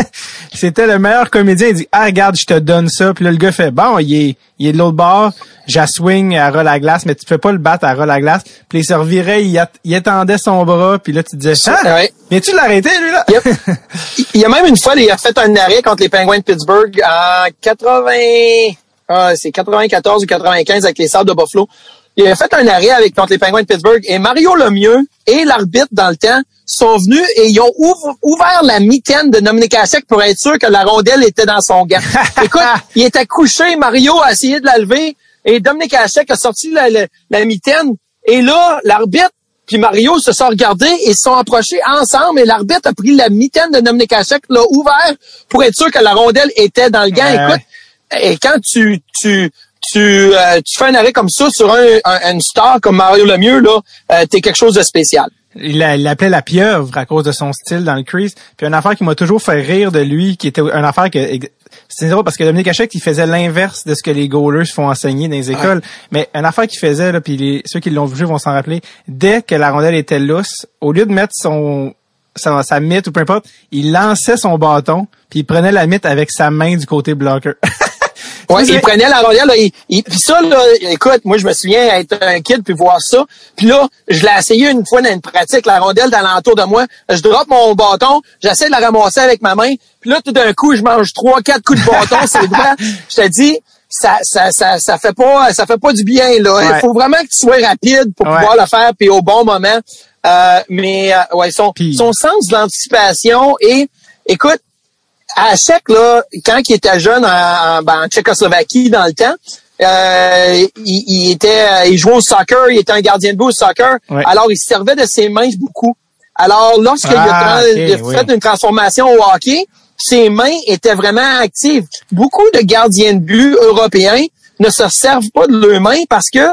(laughs) C'était le meilleur comédien. Il dit, ah, regarde, je te donne ça. Puis là, le gars fait, bon, il est, il est de l'autre bord. J'aswing à ras la glace, mais tu peux pas le battre à ras la glace. Puis il se revirait, il, étendait son bras. Puis là, tu te disais, ah, Ouais. viens-tu l'arrêter, lui, là? Yep. Il y a même une fois, il a fait un arrêt contre les Penguins de Pittsburgh en 80, ah, c'est 94 ou 95 avec les Sabres de Buffalo. Il a fait un arrêt avec contre les Penguins de Pittsburgh et Mario Lemieux et l'arbitre dans le temps sont venus et ils ont ouvert la mitaine de Dominique Hasek pour être sûr que la rondelle était dans son gant. (laughs) Écoute, il était couché, Mario a essayé de la lever et Dominique a sorti la, la, la mitaine et là, l'arbitre puis Mario se sont regardés et se sont approchés ensemble et l'arbitre a pris la mitaine de Dominic Hachek, l'a ouvert pour être sûr que la rondelle était dans le gant. Ouais. Écoute, et quand tu tu tu, euh, tu fais un arrêt comme ça sur un, un- une star comme Mario Lemieux, là, euh, t'es quelque chose de spécial. Il l'a- il l'appelait la pieuvre à cause de son style dans le crease. Puis une affaire qui m'a toujours fait rire de lui, qui était une affaire que c'est drôle parce que Dominique Hachek, il faisait l'inverse de ce que les goalers se font enseigner dans les écoles. Mais une affaire qu'il faisait, là, puis les, ceux qui l'ont vu vont s'en rappeler, dès que la rondelle était lousse, au lieu de mettre son sa, sa mythe ou peu importe, il lançait son bâton, puis il prenait la mythe avec sa main du côté blocker. (laughs) Ouais, il prenait la rondelle, là, il, il- puis ça, là, écoute, moi, je me souviens être un kid puis voir ça. Puis là, je l'ai essayé une fois dans une pratique, la rondelle d'alentour de moi. Je drop mon bâton, j'essaie de la ramasser avec ma main. Puis là, tout d'un coup, je mange trois, quatre coups de bâton, c'est droit. (laughs) Je te dis, ça, ça, ça, ça fait pas, ça fait pas du bien, là. Ouais. Il faut vraiment que tu sois rapide pour Ouais. pouvoir le faire puis au bon moment. Euh, mais, euh, ouais, son, son sens de l'anticipation et, écoute, à Chèque, là, quand il était jeune en, en, ben, en Tchécoslovaquie dans le temps, euh, il, il était, il jouait au soccer, il était un gardien de but au soccer. Ouais. Alors, il se servait de ses mains beaucoup. Alors, lorsqu'il a, Ah, oui. fait une transformation au hockey, ses mains étaient vraiment actives. Beaucoup de gardiens de but européens ne se servent pas de leurs mains parce que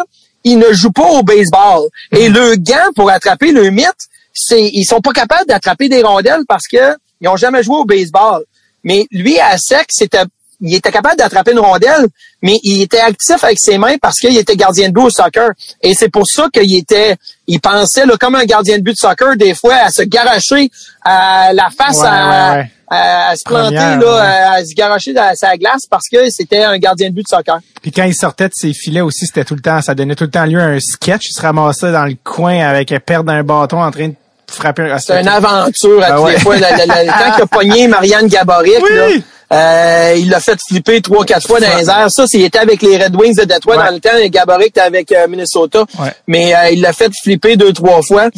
ils ne jouent pas au baseball. Mhm. Et le gant pour attraper le mythe, c'est ils sont pas capables d'attraper des rondelles parce que ils ont jamais joué au baseball. Mais lui à sec, c'était il était capable d'attraper une rondelle, mais il était actif avec ses mains parce qu'il était gardien de but au soccer. Et c'est pour ça qu'il était, il pensait là, comme un gardien de but de soccer des fois à se garocher à la face Ouais, à, ouais, ouais. à, se planter, là, à se garocher dans sa glace parce que c'était un gardien de but de soccer. Puis quand il sortait de ses filets aussi, c'était tout le temps, ça donnait tout le temps lieu à un sketch. Il se ramassait dans le coin avec un perdre un bâton en train de frapper. C'était une aventure à ben tous les fois. quand il a (laughs) pogné Marianne Gaborik, là, euh, il l'a fait flipper trois, quatre fois dans les airs. Ça, il était avec les Red Wings de Detroit dans le temps. Et Gaborik était avec euh, Minnesota. Mais euh, il l'a fait flipper deux, trois fois.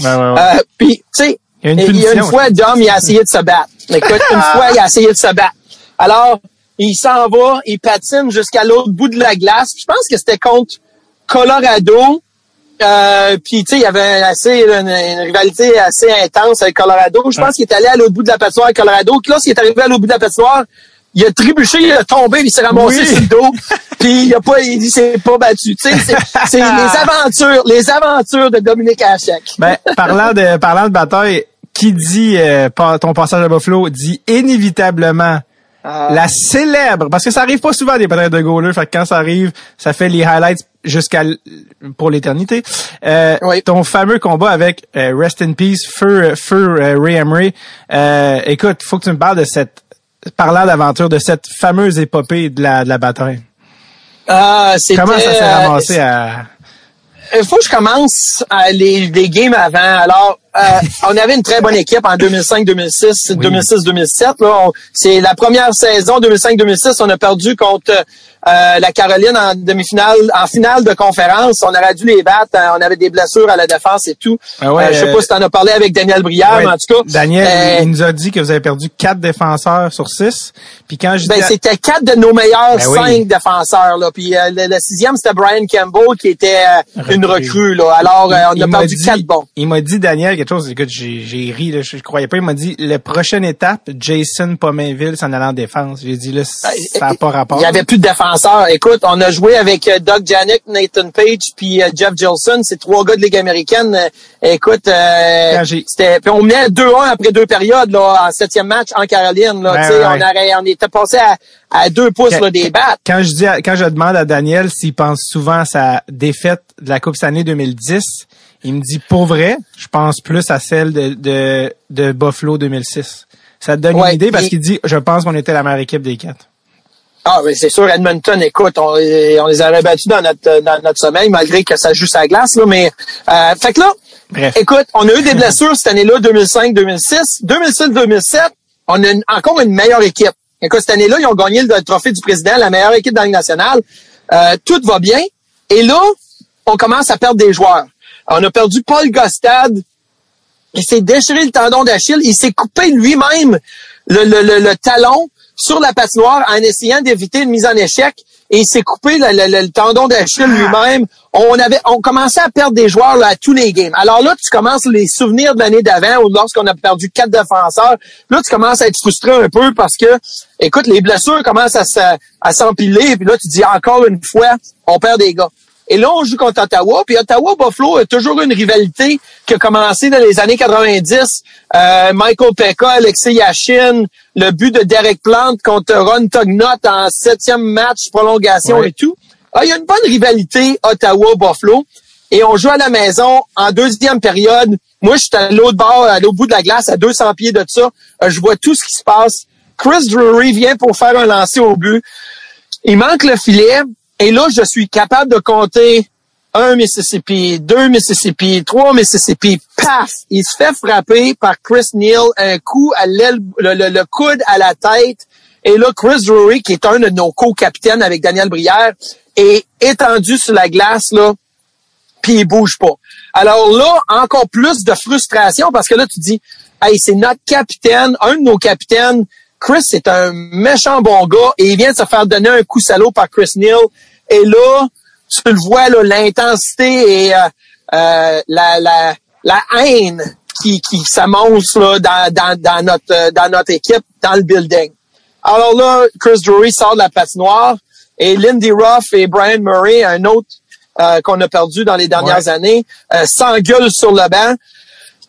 Puis, tu sais, il y a une, fois, Dom, il a essayé de se battre. Écoute, une fois, il a essayé de se battre. Alors, il s'en va, il patine jusqu'à l'autre bout de la glace. Je pense que c'était contre Colorado. Euh, puis tu sais, il y avait assez une, rivalité assez intense avec Colorado. Je pense qu'il est allé à l'autre bout de la patinoire avec Colorado. Lorsqu'il est arrivé à l'autre bout de la patinoire, il a trébuché, il a tombé, il s'est ramassé sur le dos. puis il a pas, il dit c'est pas battu. Tu sais, (laughs) c'est les aventures, les aventures de Dominique Hachek. Ben, parlant de parlant de bataille, qui dit euh, ton passage à Buffalo dit inévitablement ah. la célèbre parce que ça arrive pas souvent des batailles de goalers fait que quand ça arrive ça fait les highlights jusqu'à pour l'éternité euh, ton fameux combat avec euh, Rest in Peace Feu Feu Ray Emery écoute faut que tu me parles de cette parlant d'aventure de cette fameuse épopée de la de la bataille ah, comment ça s'est ramassé à il faut que je commence les, les games avant. Alors, euh, on avait une très bonne équipe en 2005, 2006, 2006, 2007. C'est la première saison 2005-2006. On a perdu contre euh, la Caroline en demi-finale, en finale de conférence. On aurait dû les battre. Hein. On avait des blessures à la défense et tout. Ah ouais, euh, je sais pas si tu en as parlé avec Daniel Brière, mais en tout cas. Daniel, il nous a dit que vous avez perdu quatre défenseurs sur six. Puis quand je ben, c'était quatre de nos meilleurs ben cinq défenseurs. Là. Puis le, sixième, c'était Brian Campbell qui était une recrue. Là. Alors, on a perdu quatre bons. Il m'a dit, Daniel, quelque chose, écoute, j'ai ri, là, je, croyais pas. Il m'a dit, la prochaine étape, Jason Pomainville s'en allant en défense. J'ai dit, là, ça n'a pas rapport. Il y avait plus de défenseurs. Écoute, on a joué avec euh, Doug Janik, Nathan Page, puis euh, Jeff Gilson. C'est trois gars de Ligue américaine. Euh, écoute, c'était, puis on menait 2-1 après deux périodes, là, en septième match en Caroline, là. On, on était passé à, à deux pouces là, des battes. Quand je dis, quand je demande à Daniel s'il pense souvent à sa défaite de la Coupe année 2010, il me dit, pour vrai, je pense plus à celle de, de, de Buffalo 2006. Ça te donne une idée parce qu'il dit, je pense qu'on était la meilleure équipe des quatre. Ah, mais c'est sûr, Edmonton, écoute, on, on les aurait battus dans notre, dans notre sommeil, malgré que ça joue sa glace, là, mais, euh, fait que là, Bref. écoute, on a eu des blessures cette année-là, 2005-2006. 2006-2007, on a encore une meilleure équipe. Écoute, cette année-là, ils ont gagné le trophée du président, la meilleure équipe dans la nationale. Euh, tout va bien. Et là, on commence à perdre des joueurs. On a perdu Paul Gostad. Il s'est déchiré le tendon d'Achille. Il s'est coupé lui-même le, talon sur la patinoire en essayant d'éviter une mise en échec. Et il s'est coupé le, tendon d'Achille lui-même. On avait, on commençait à perdre des joueurs à tous les games. Alors là, tu commences les souvenirs de l'année d'avant ou lorsqu'on a perdu quatre défenseurs. Là, tu commences à être frustré un peu parce que, écoute, les blessures commencent à s'empiler. Puis là, tu dis encore une fois, on perd des gars. Et là, on joue contre Ottawa. Puis Ottawa-Buffalo a toujours une rivalité qui a commencé dans les années 90. Euh, Michael Pekka, Alexei Yashin, le but de Derek Plant contre Ron Tugnot en septième match, prolongation et tout. Ah, il y a une bonne rivalité Ottawa-Buffalo. Et on joue à la maison en deuxième période. Moi, je suis à l'autre bord, à l'autre bout de la glace, à 200 pieds de ça. Euh, je vois tout ce qui se passe. Chris Drury vient pour faire un lancer au but. Il manque le filet. Et là, je suis capable de compter un Mississippi, deux Mississippi, trois Mississippi. Paf! Il se fait frapper par Chris Neal, un coup à l'aile, le, coude à la tête. Et là, Chris Drury, qui est un de nos co-capitaines avec Daniel Brière, est étendu sur la glace, là, puis il bouge pas. Alors là, encore plus de frustration parce que là, tu dis, hey, c'est notre capitaine, un de nos capitaines. Chris, c'est un méchant bon gars et il vient de se faire donner un coup salaud par Chris Neal. Et là, tu le vois, l'intensité et euh, euh, la, la, la haine qui, qui s'amorce là, dans, dans, dans, notre, euh, dans notre équipe, dans le building. Alors là, Chris Drury sort de la patinoire et Lindy Ruff et Brian Murray, un autre qu'on a perdu dans les dernières années, s'engueulent sur le banc.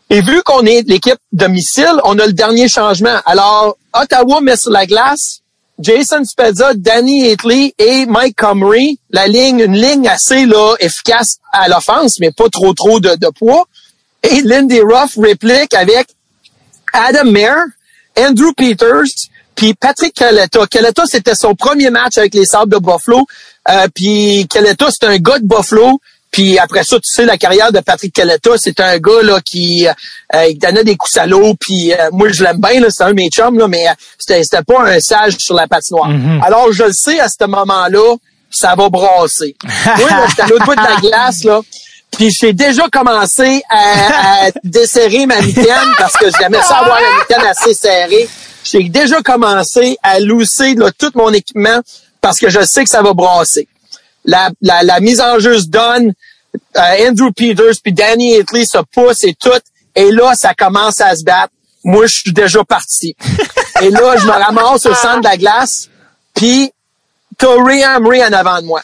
Et vu qu'on est l'équipe domicile, on a le dernier changement. Alors, Ottawa met sur la glace, Jason Spezza, Danny Hitley et Mike Comrie, la ligne, une ligne assez là, efficace à l'offense, mais pas trop trop de, poids. Et Lindy Ruff réplique avec Adam Mayer, Andrew Peters, puis Patrick Caletta. Caletta, c'était son premier match avec les Sables de Buffalo. Euh, puis Caletta, c'est un gars de Buffalo. Puis après ça, tu sais, la carrière de Patrick Caletta, c'est un gars là qui euh, donnait des coups l'eau. Puis euh, moi, je l'aime bien, c'est un de mes chums, là, mais c'était, c'était pas un sage sur la patinoire. Mm-hmm. Alors, je le sais, à ce moment-là, ça va brasser. (laughs) moi, là, j'étais à l'autre bout de la glace, là. Puis j'ai déjà commencé à, à desserrer ma mitaine parce que j'aimais ça avoir la mitaine assez serrée. J'ai déjà commencé à lousser là, tout mon équipement parce que je sais que ça va brasser. La, la, la mise en jeu se donne. Euh, Andrew Peters puis Danny Hitley se poussent et tout. Et là, ça commence à se battre. Moi, je suis déjà parti. et là, je me ramasse au centre de la glace. Puis, t'as Ray Emery en avant de moi.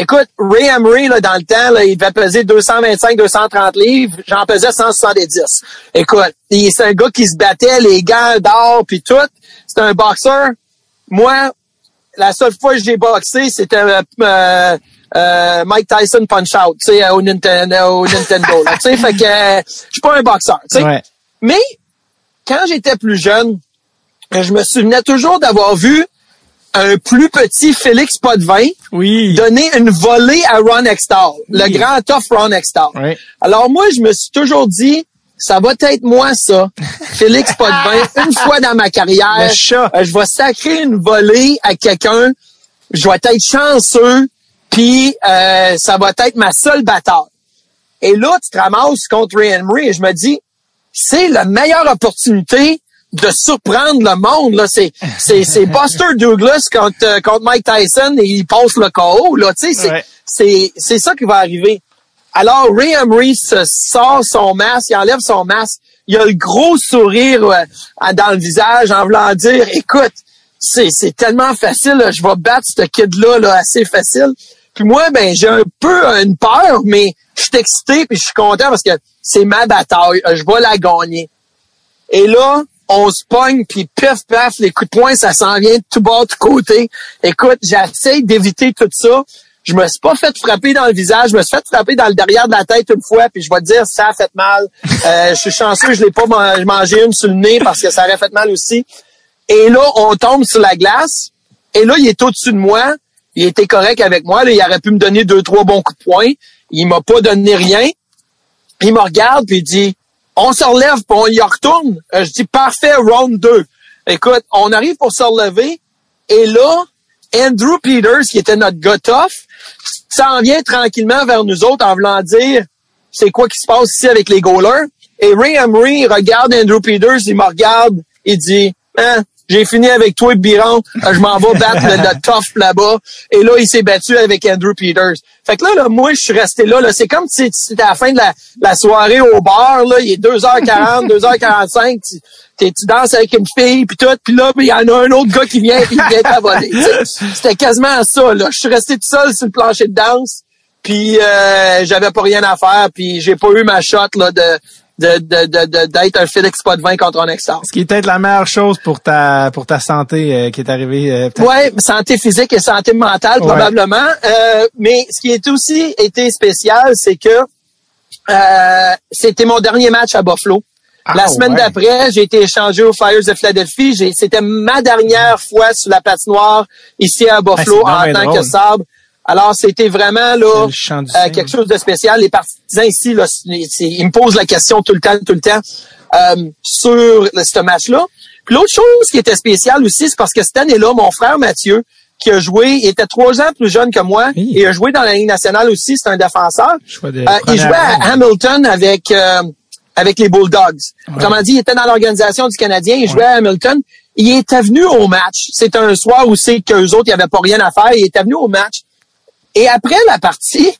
Écoute, Ray Emery, là, dans le temps, là, il devait peser 225-230 livres. J'en pesais 170. Écoute, c'est un gars qui se battait, les gants d'or, puis tout. C'est un boxeur. Moi, la seule fois que j'ai boxé, c'était euh, euh, euh, Mike Tyson Punch Out, tu sais, au Nintendo, au Nintendo. tu sais, fait que euh, je suis pas un boxeur, tu sais. Ouais. Mais quand j'étais plus jeune, je me souvenais toujours d'avoir vu un plus petit Félix Potvin Oui. donner une volée à Ron Extall, le grand tough Ron Extall. Oui. Alors moi, je me suis toujours dit, ça va être moi ça, Félix (laughs) Potvin, une fois dans ma carrière, euh, je vais sacrer une volée à quelqu'un, je vais être chanceux, puis euh, ça va être ma seule bataille. Et là, tu te ramasses contre Ray Emery et je me dis, c'est la meilleure opportunité de surprendre le monde. Là, c'est c'est c'est (laughs) Buster Douglas contre euh, contre Mike Tyson et il passe le KO. Là, tu sais, c'est Ouais. c'est c'est ça qui va arriver. Alors Ray Emery se sort son masque, il enlève son masque, il a le gros sourire euh, dans le visage en voulant dire, écoute, c'est c'est tellement facile, je vais battre ce kid là, là assez facile. Puis moi, ben j'ai un peu une peur, mais je suis excité puis je suis content parce que c'est ma bataille, je vais la gagner. Et là, on se pogne, puis pif, paf, les coups de poing, ça s'en vient de tout bas, de tout côté. Écoute, j'essaie d'éviter tout ça. Je me suis pas fait frapper dans le visage, je me suis fait frapper dans le derrière de la tête une fois, puis je vais te dire, ça a fait mal. (laughs) Euh, je suis chanceux, je l'ai pas man- mangé une sur le nez parce que ça aurait fait mal aussi. Et là, on tombe sur la glace, et là, il est au-dessus de moi. Il était correct avec moi. Là, il aurait pu me donner deux, trois bons coups de poing. Il m'a pas donné rien. Il me regarde puis il dit On se relève puis on y retourne. Euh, je dis parfait, round 2. Écoute, on arrive pour se relever et là, Andrew Peters, qui était notre gars tough, s'en vient tranquillement vers nous autres en voulant dire c'est quoi qui se passe ici avec les goalers? Et Ray Emery regarde Andrew Peters, il me regarde, il dit Hein, j'ai fini avec toi, Biron, Euh, je m'en vais battre le, le tough là-bas. Et là, il s'est battu avec Andrew Peters. Fait que là, là moi, je suis resté là. là. C'est comme si c'était à la fin de la, la soirée au bar. Là. Il est 2h40, 2h45. (laughs) Tu, t'es- tu danses avec une fille, puis tout. Puis là, ben, il y en a un autre gars qui vient, puis il vient t'abonner. C'était quasiment ça. Là. Je suis resté tout seul sur le plancher de danse. Puis euh, j'avais pas rien à faire. Puis j'ai pas eu ma shot là, de de, de, de, de- d'être un Félix Potvin contre un Extard. Ce qui est peut-être la meilleure chose pour ta pour ta santé euh, qui est arrivée. euh. Ouais, santé physique et santé mentale Ouais. probablement. Euh, mais ce qui est aussi été spécial, c'est que euh, c'était mon dernier match à Buffalo. Ah, la semaine ouais. d'après, j'ai été échangé aux Flyers de Philadelphie. J'ai- C'était ma dernière fois sur la patinoire ici à Buffalo Ah, en c'est donc tant que sabre. Alors, c'était vraiment là euh, quelque chose de spécial. Les partisans ici, là, c'est- c'est- ils me posent la question tout le temps, tout le temps euh, sur ce match-là. Puis l'autre chose qui était spéciale aussi, c'est parce que cette année-là, mon frère Mathieu, qui a joué, il était trois ans plus jeune que moi, Oui. et a joué dans la Ligue nationale aussi, c'est un défenseur. Euh, il jouait à ronde. Hamilton avec euh, avec les Bulldogs. Autrement dit, il était dans l'organisation du Canadien, il jouait à Hamilton. Il était venu au match. C'était un soir où c'est qu'eux autres, il n'y avait pas rien à faire. Il était venu au match. Et après la partie,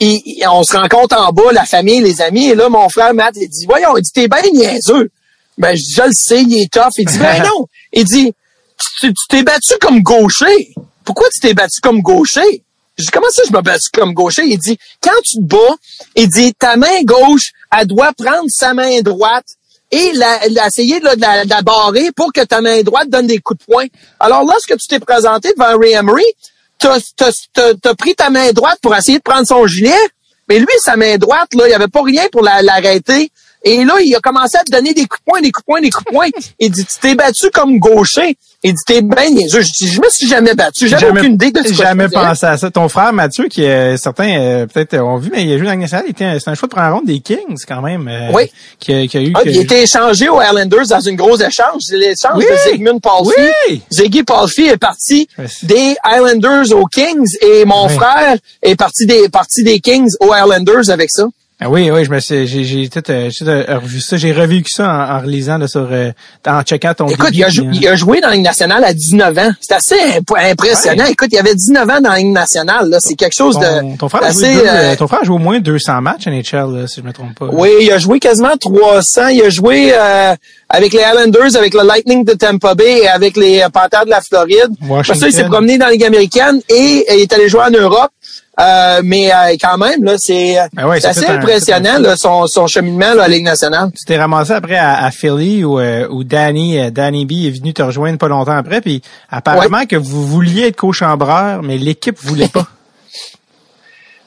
il- il- on se rencontre en bas, la famille, les amis, et là, mon frère Matt, il dit, voyons, il dit, t'es bien niaiseux. Ben, je dis, je le sais, il est tough. Il dit, ben (laughs) non. Il dit, tu t'es battu comme gaucher. Pourquoi tu t'es battu comme gaucher? Je dis, comment ça je me battu comme gaucher? Il dit, quand tu te bats, il dit, ta main gauche, elle doit prendre sa main droite et la, la- essayer de la, de la- de la barrer pour que ta main droite donne des coups de poing. Alors, lorsque tu t'es présenté devant Ray Emery, t'as, pris ta main droite pour essayer de prendre son gilet, mais lui, sa main droite, là, il n'y avait pas rien pour la- l'arrêter. Et là, il a commencé à te donner des coups de poing, des coups de poing, des coups de poing. Il dit, tu t'es battu comme gaucher. Il dit, t'es bien niaiseux. Je dis, je me suis jamais battu. J'avais aucune idée de ce jamais pensé à ça. Ton frère Mathieu, qui est certains, euh, peut-être, ont vu, mais il a joué dans nationale. C'est un choix de première ronde des Kings, quand même. Euh, oui. Qui a, qui a eu. Ah, il a été échangé aux Islanders dans une grosse échange. C'est l'échange de Zygmunt Palfi. Oui. Ziggy Palfi est parti des Islanders aux Kings et mon frère est parti des, parti des Kings aux Islanders avec ça. Ah oui, oui, je me suis, j'ai, j'ai tout, euh, euh, revu ça, j'ai revécu ça en, en relisant là, sur, euh, en checkant ton. Écoute, il, a joué, il, a joué dans la Ligue nationale à 19 ans. C'est assez impressionnant. Écoute, il avait 19 ans dans la Ligue nationale. Là, c'est quelque chose ton, de. Ton frère, a joué deux, ton frère a joué au moins 200 matchs NHL, si je me trompe pas. Oui, il a joué quasiment 300. Il a joué avec les Islanders, avec le Lightning de Tampa Bay et avec les Panthers de la Floride. Après ça, il s'est promené dans la Ligue américaine et il est allé jouer en Europe. Euh, mais euh, quand même, là, c'est ben ouais, assez impressionnant là, son, son cheminement là, à la Ligue nationale. Tu t'es ramassé après à, à Philly où, euh, où Danny, Danny B est venu te rejoindre pas longtemps après, puis apparemment que vous vouliez être co-chambreur, mais l'équipe voulait pas. (laughs)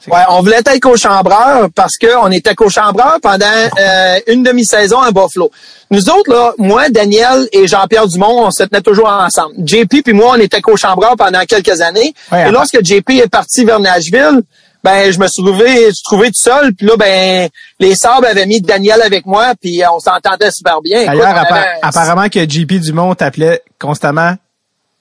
Ouais, on voulait être co-chambreur parce qu'on était co-chambreur pendant euh, une demi-saison à Buffalo. Nous autres, là, moi, Daniel et Jean-Pierre Dumont, on se tenait toujours ensemble. JP puis moi, on était co-chambreur pendant quelques années. et lorsque JP est parti vers Nashville, ben je me suis trouvé, je trouvé tout seul. Puis là, ben les Sabres avaient mis Daniel avec moi, puis on s'entendait super bien. D'ailleurs, apparemment que JP Dumont t'appelait constamment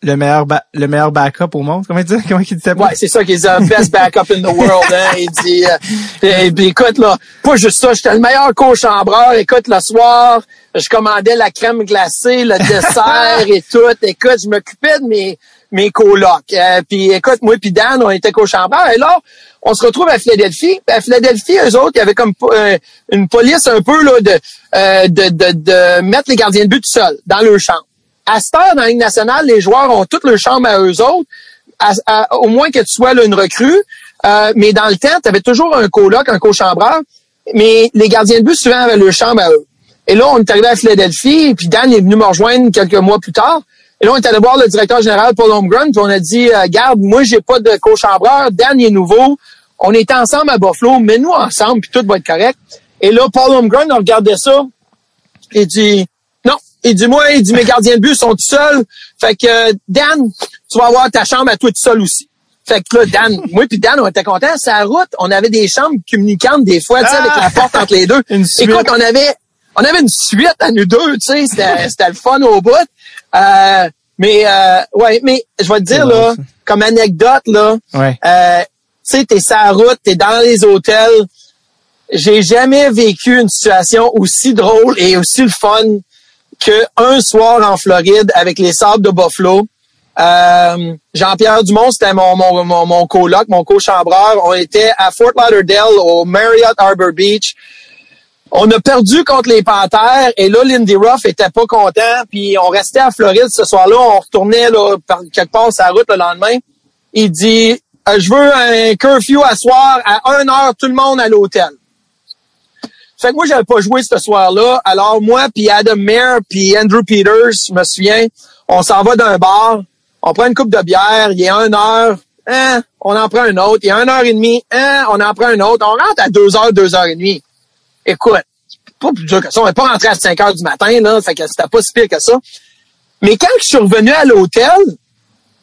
le meilleur le meilleur backup au monde. Comment il dit comment il dit Ouais, c'est ça qu'il dit best backup in the world. Hein? Il dit euh, puis, écoute là, pas juste ça, j'étais le meilleur co-chambreur. Écoute le soir, je commandais la crème glacée, le dessert (laughs) et tout. Écoute, je m'occupais de mes mes colocs. Euh, puis écoute, moi puis Dan, on était co-chambreurs. Et là, on se retrouve à Philadelphie. À Philadelphie, eux autres, il y avait comme euh, une police un peu là de, euh, de, de, de mettre les gardiens de but tout seuls dans leur chambre à cette heure, dans la Ligue nationale, les joueurs ont toutes leurs chambres à eux autres, au moins que tu sois là, une recrue. Euh, mais dans le temps, tu avais toujours un coloc, un co-chambreur, mais les gardiens de but, souvent, avaient leur chambre à eux. Et là, on est arrivé à Philadelphie, puis Dan est venu me rejoindre quelques mois plus tard. Et là, on est allé voir le directeur général Paul Holmgren, puis on a dit, euh, garde, moi, j'ai pas de co-chambreur, Dan est nouveau, on était ensemble à Buffalo, mais nous ensemble, puis tout va être correct. Et là, Paul Holmgren a regardé ça et dit, il dit, moi, il dit, mes gardiens de but sont tout seuls. Fait que, Dan, tu vas avoir ta chambre à toi tout seul aussi. Fait que là, Dan, (laughs) moi puis Dan, on était contents. Sa route, on avait des chambres communicantes des fois, tu sais, avec la ah! porte entre les deux. (laughs) Écoute, on avait, on avait une suite à nous deux, tu sais, c'était, (laughs) c'était le fun au bout. Euh, mais, euh, ouais, mais je vais te dire, là, comme anecdote, là, ouais. euh, tu sais, t'es sa route, t'es dans les hôtels. J'ai jamais vécu une situation aussi drôle et aussi le fun qu'un soir en Floride avec les Sables de Buffalo, euh, Jean-Pierre Dumont, c'était mon, mon, mon, mon coloc, mon co-chambreur. On était à Fort Lauderdale, au Marriott Harbor Beach. On a perdu contre les Panthers et là, Lindy Ruff était pas content. Puis on restait à Floride ce soir-là. On retournait là, par quelque part sur la route le lendemain. Il dit, euh, je veux un curfew à soir à 1 heure, tout le monde à l'hôtel. Fait que moi, j'avais pas joué ce soir-là. Alors, moi, puis Adam Mayer, puis Andrew Peters, je me souviens, on s'en va d'un bar, on prend une coupe de bière, il a une heure, hein, on en prend un autre. Il y a une heure et demie, hein, on en prend un autre. On rentre à deux heures, deux heures et demie. Écoute, pas plus dur que ça. On n'est pas rentré à 5 heures du matin, là. Fait que c'était pas si pire que ça. Mais quand je suis revenu à l'hôtel,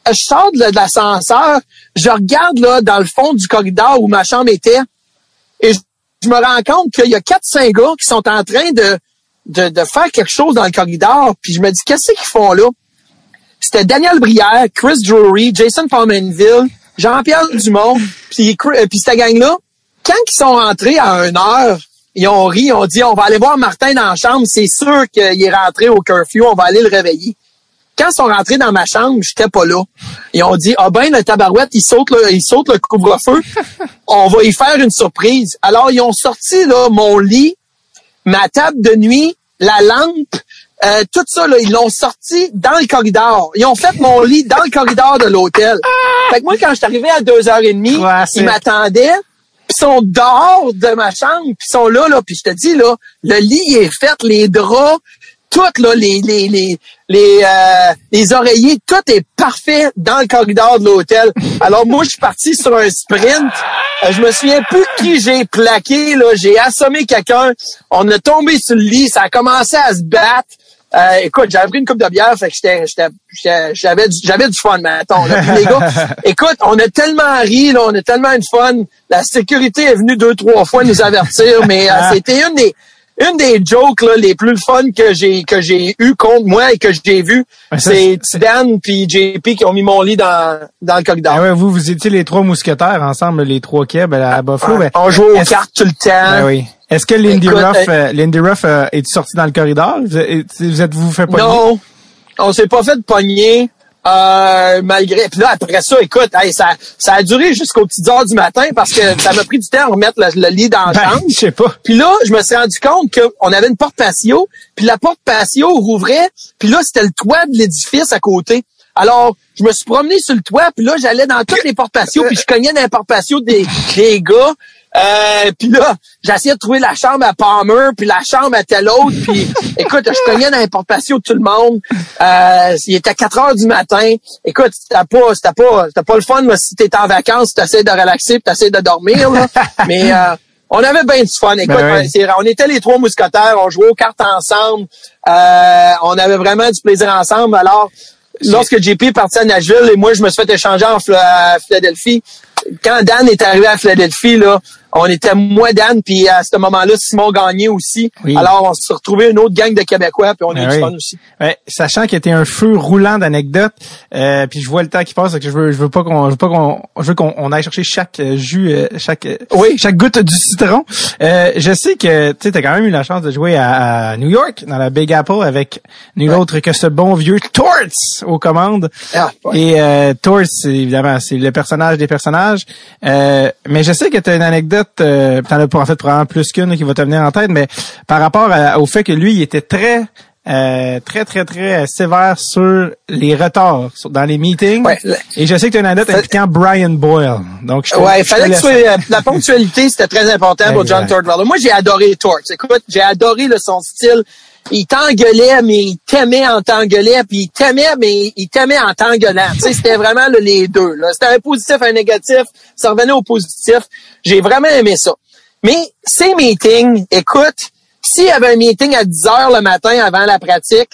je sors de l'ascenseur, je regarde là dans le fond du corridor où ma chambre était, et je je me rends compte qu'il y a quatre, cinq gars qui sont en train de, de, de faire quelque chose dans le corridor. Puis je me dis, qu'est-ce qu'ils font là? C'était Daniel Brière, Chris Drury, Jason Palmenville, Jean-Pierre Dumont, puis, euh, puis cette gang-là. Quand ils sont rentrés à une heure, ils ont ri, ils ont dit, on va aller voir Martin dans la chambre, c'est sûr qu'il est rentré au curfew, on va aller le réveiller. Quand ils sont rentrés dans ma chambre, j'étais pas là. Ils ont dit, ah ben, le tabarouette, il saute le, il saute le couvre-feu. (laughs) On va y faire une surprise. Alors, ils ont sorti, là, mon lit, ma table de nuit, la lampe, euh, tout ça, là, ils l'ont sorti dans le corridor. Ils ont fait mon lit dans le corridor de l'hôtel. Fait que moi, quand je suis arrivé à 2h30, ils m'attendaient, puis sont dehors de ma chambre, puis sont là, là, puis je te dis, là, le lit est fait, les draps, tout, là, les, les, les, les, euh, les oreillers, tout est parfait dans le corridor de l'hôtel. Alors moi, je suis parti sur un sprint. Euh, je me souviens plus qui j'ai plaqué. Là, j'ai assommé quelqu'un. On a tombé sur le lit. Ça a commencé à se battre. Euh, écoute, j'avais pris une coupe de bière, fait que j'étais, j'avais du, j'avais du fun, mettons. les gars, (laughs) écoute, on a tellement ri, là, on a tellement de fun. La sécurité est venue deux, trois fois nous avertir, mais c'était une des, une des jokes là, les plus fun que j'ai que j'ai eu contre moi et que j'ai vu, c'est Dan puis JP qui ont mis mon lit dans, dans le corridor. Ah ouais, vous, vous étiez les trois mousquetaires ensemble, les trois Keb à, Buffalo. Ben, on jouait aux cartes tout le temps. Ben oui. Est-ce que Lindy Ruff, euh, Lindy Ruff euh, est sorti dans le corridor? Vous êtes vous, fait pogner? Non, on s'est pas fait pogner. Euh, malgré. Puis là, après ça, écoute, ça, ça a duré jusqu'aux petites heures du matin parce que ça m'a pris du temps à remettre le, lit dans la ben, chambre. Je sais pas. Puis là, je me suis rendu compte qu'on avait une porte patio, puis la porte patio rouvrait, puis là, c'était le toit de l'édifice à côté. Alors, je me suis promené sur le toit, puis là, j'allais dans toutes les portes patio, puis je cognais dans les portes patio des, des gars. Euh, puis là, j'essayais de trouver la chambre à Palmer, puis la chambre à tel autre. Puis (laughs) écoute, je cognais dans de tout le monde. Euh, il était 4 heures du matin. Écoute, c'était pas, c'était pas, c'était pas le fun là, si t'étais en vacances, tu essaies de relaxer, puis essaies de dormir. Là. (laughs) Mais euh, on avait bien du fun. Écoute, ben on était les trois mousquetaires, on jouait aux cartes ensemble. Euh, on avait vraiment du plaisir ensemble. Alors, lorsque JP est parti à Nashville et moi, je me suis fait échanger en Philadelphie, quand Dan est arrivé à Philadelphie, là, on était moi, Dan, puis à ce moment-là, Simon Gagné aussi. Alors, on s'est retrouvé une autre gang de Québécois, puis on a eu du fun aussi. Ouais, sachant qu'il était un feu roulant d'anecdotes, euh, puis je vois le temps qui passe, que je veux, je veux pas qu'on, je veux pas qu'on, je veux qu'on aille chercher chaque euh, jus, euh, chaque, oui. chaque goutte du citron. je sais que tu as quand même eu la chance de jouer à, New York, dans la Big Apple, avec nul autre que ce bon vieux Torts aux commandes. Ah, Et Torts, évidemment, c'est le personnage des personnages. mais je sais que tu as une anecdote euh, t'en as en fait probablement plus qu'une qui va te venir en tête, mais par rapport au fait que lui, il était très euh, très, très, très sévère sur les retards dans les meetings. et je sais que tu as une anecdote impliquant Brian Boyle. Donc, je ouais, fallait que euh, la ponctualité, c'était très important pour John Tortorella. Moi, j'ai adoré Torts. Écoute, j'ai adoré le, son style. Il t'engueulait, mais il t'aimait en t'engueulant, puis il t'aimait, mais il t'aimait en t'engueulant. Tu sais, c'était vraiment les deux. C'était un positif, un négatif. Ça revenait au positif. J'ai vraiment aimé ça. Mais ces meetings, écoute, s'il y avait un meeting à 10 heures le matin avant la pratique,